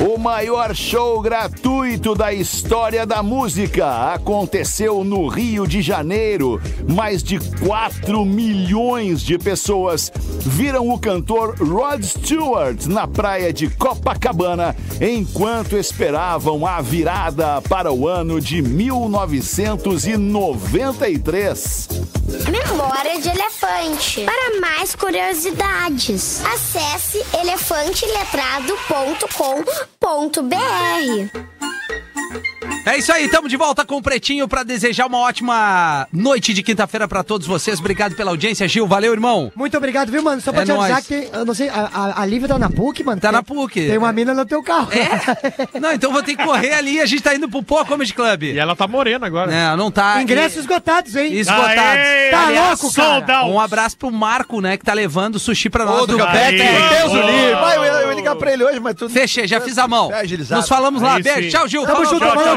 O maior show gratuito da história da música aconteceu no Rio de Janeiro. Mais de 4 milhões de pessoas viram o cantor Rod Stewart na praia de Copacabana enquanto esperavam a virada para o ano de 1993. Memória de elefante. Para mais curiosidades, acesse elefanteletrado.com.br. É isso aí, estamos de volta com o Pretinho pra desejar uma ótima noite de quinta-feira pra todos vocês. Obrigado pela audiência, Gil. Valeu, irmão. Muito obrigado, viu, mano? Só pra É te avisar nóis. que tem, eu não sei, a, a, a Lívia tá na PUC, mano? Tá Tem- na PUC. Tem uma mina no teu carro. É? Não, então vou ter que correr ali e a gente tá indo pro Poa Comedy Club. E ela tá morena agora. Não, não tá. Ingressos esgotados, hein? esgotados. Aê, Tá Aliás, louco, cara? Um abraço pro Marco, né, que tá levando sushi pra nós Ô, do do Capete, Deus o livre. Vai, eu, ia- eu ia ligar pra ele hoje, mas tudo. Fechei, já fiz a mão. É agilizado. Nos falamos lá. Beijo. Tchau, Gil. Tamo junto, valeu, tchau,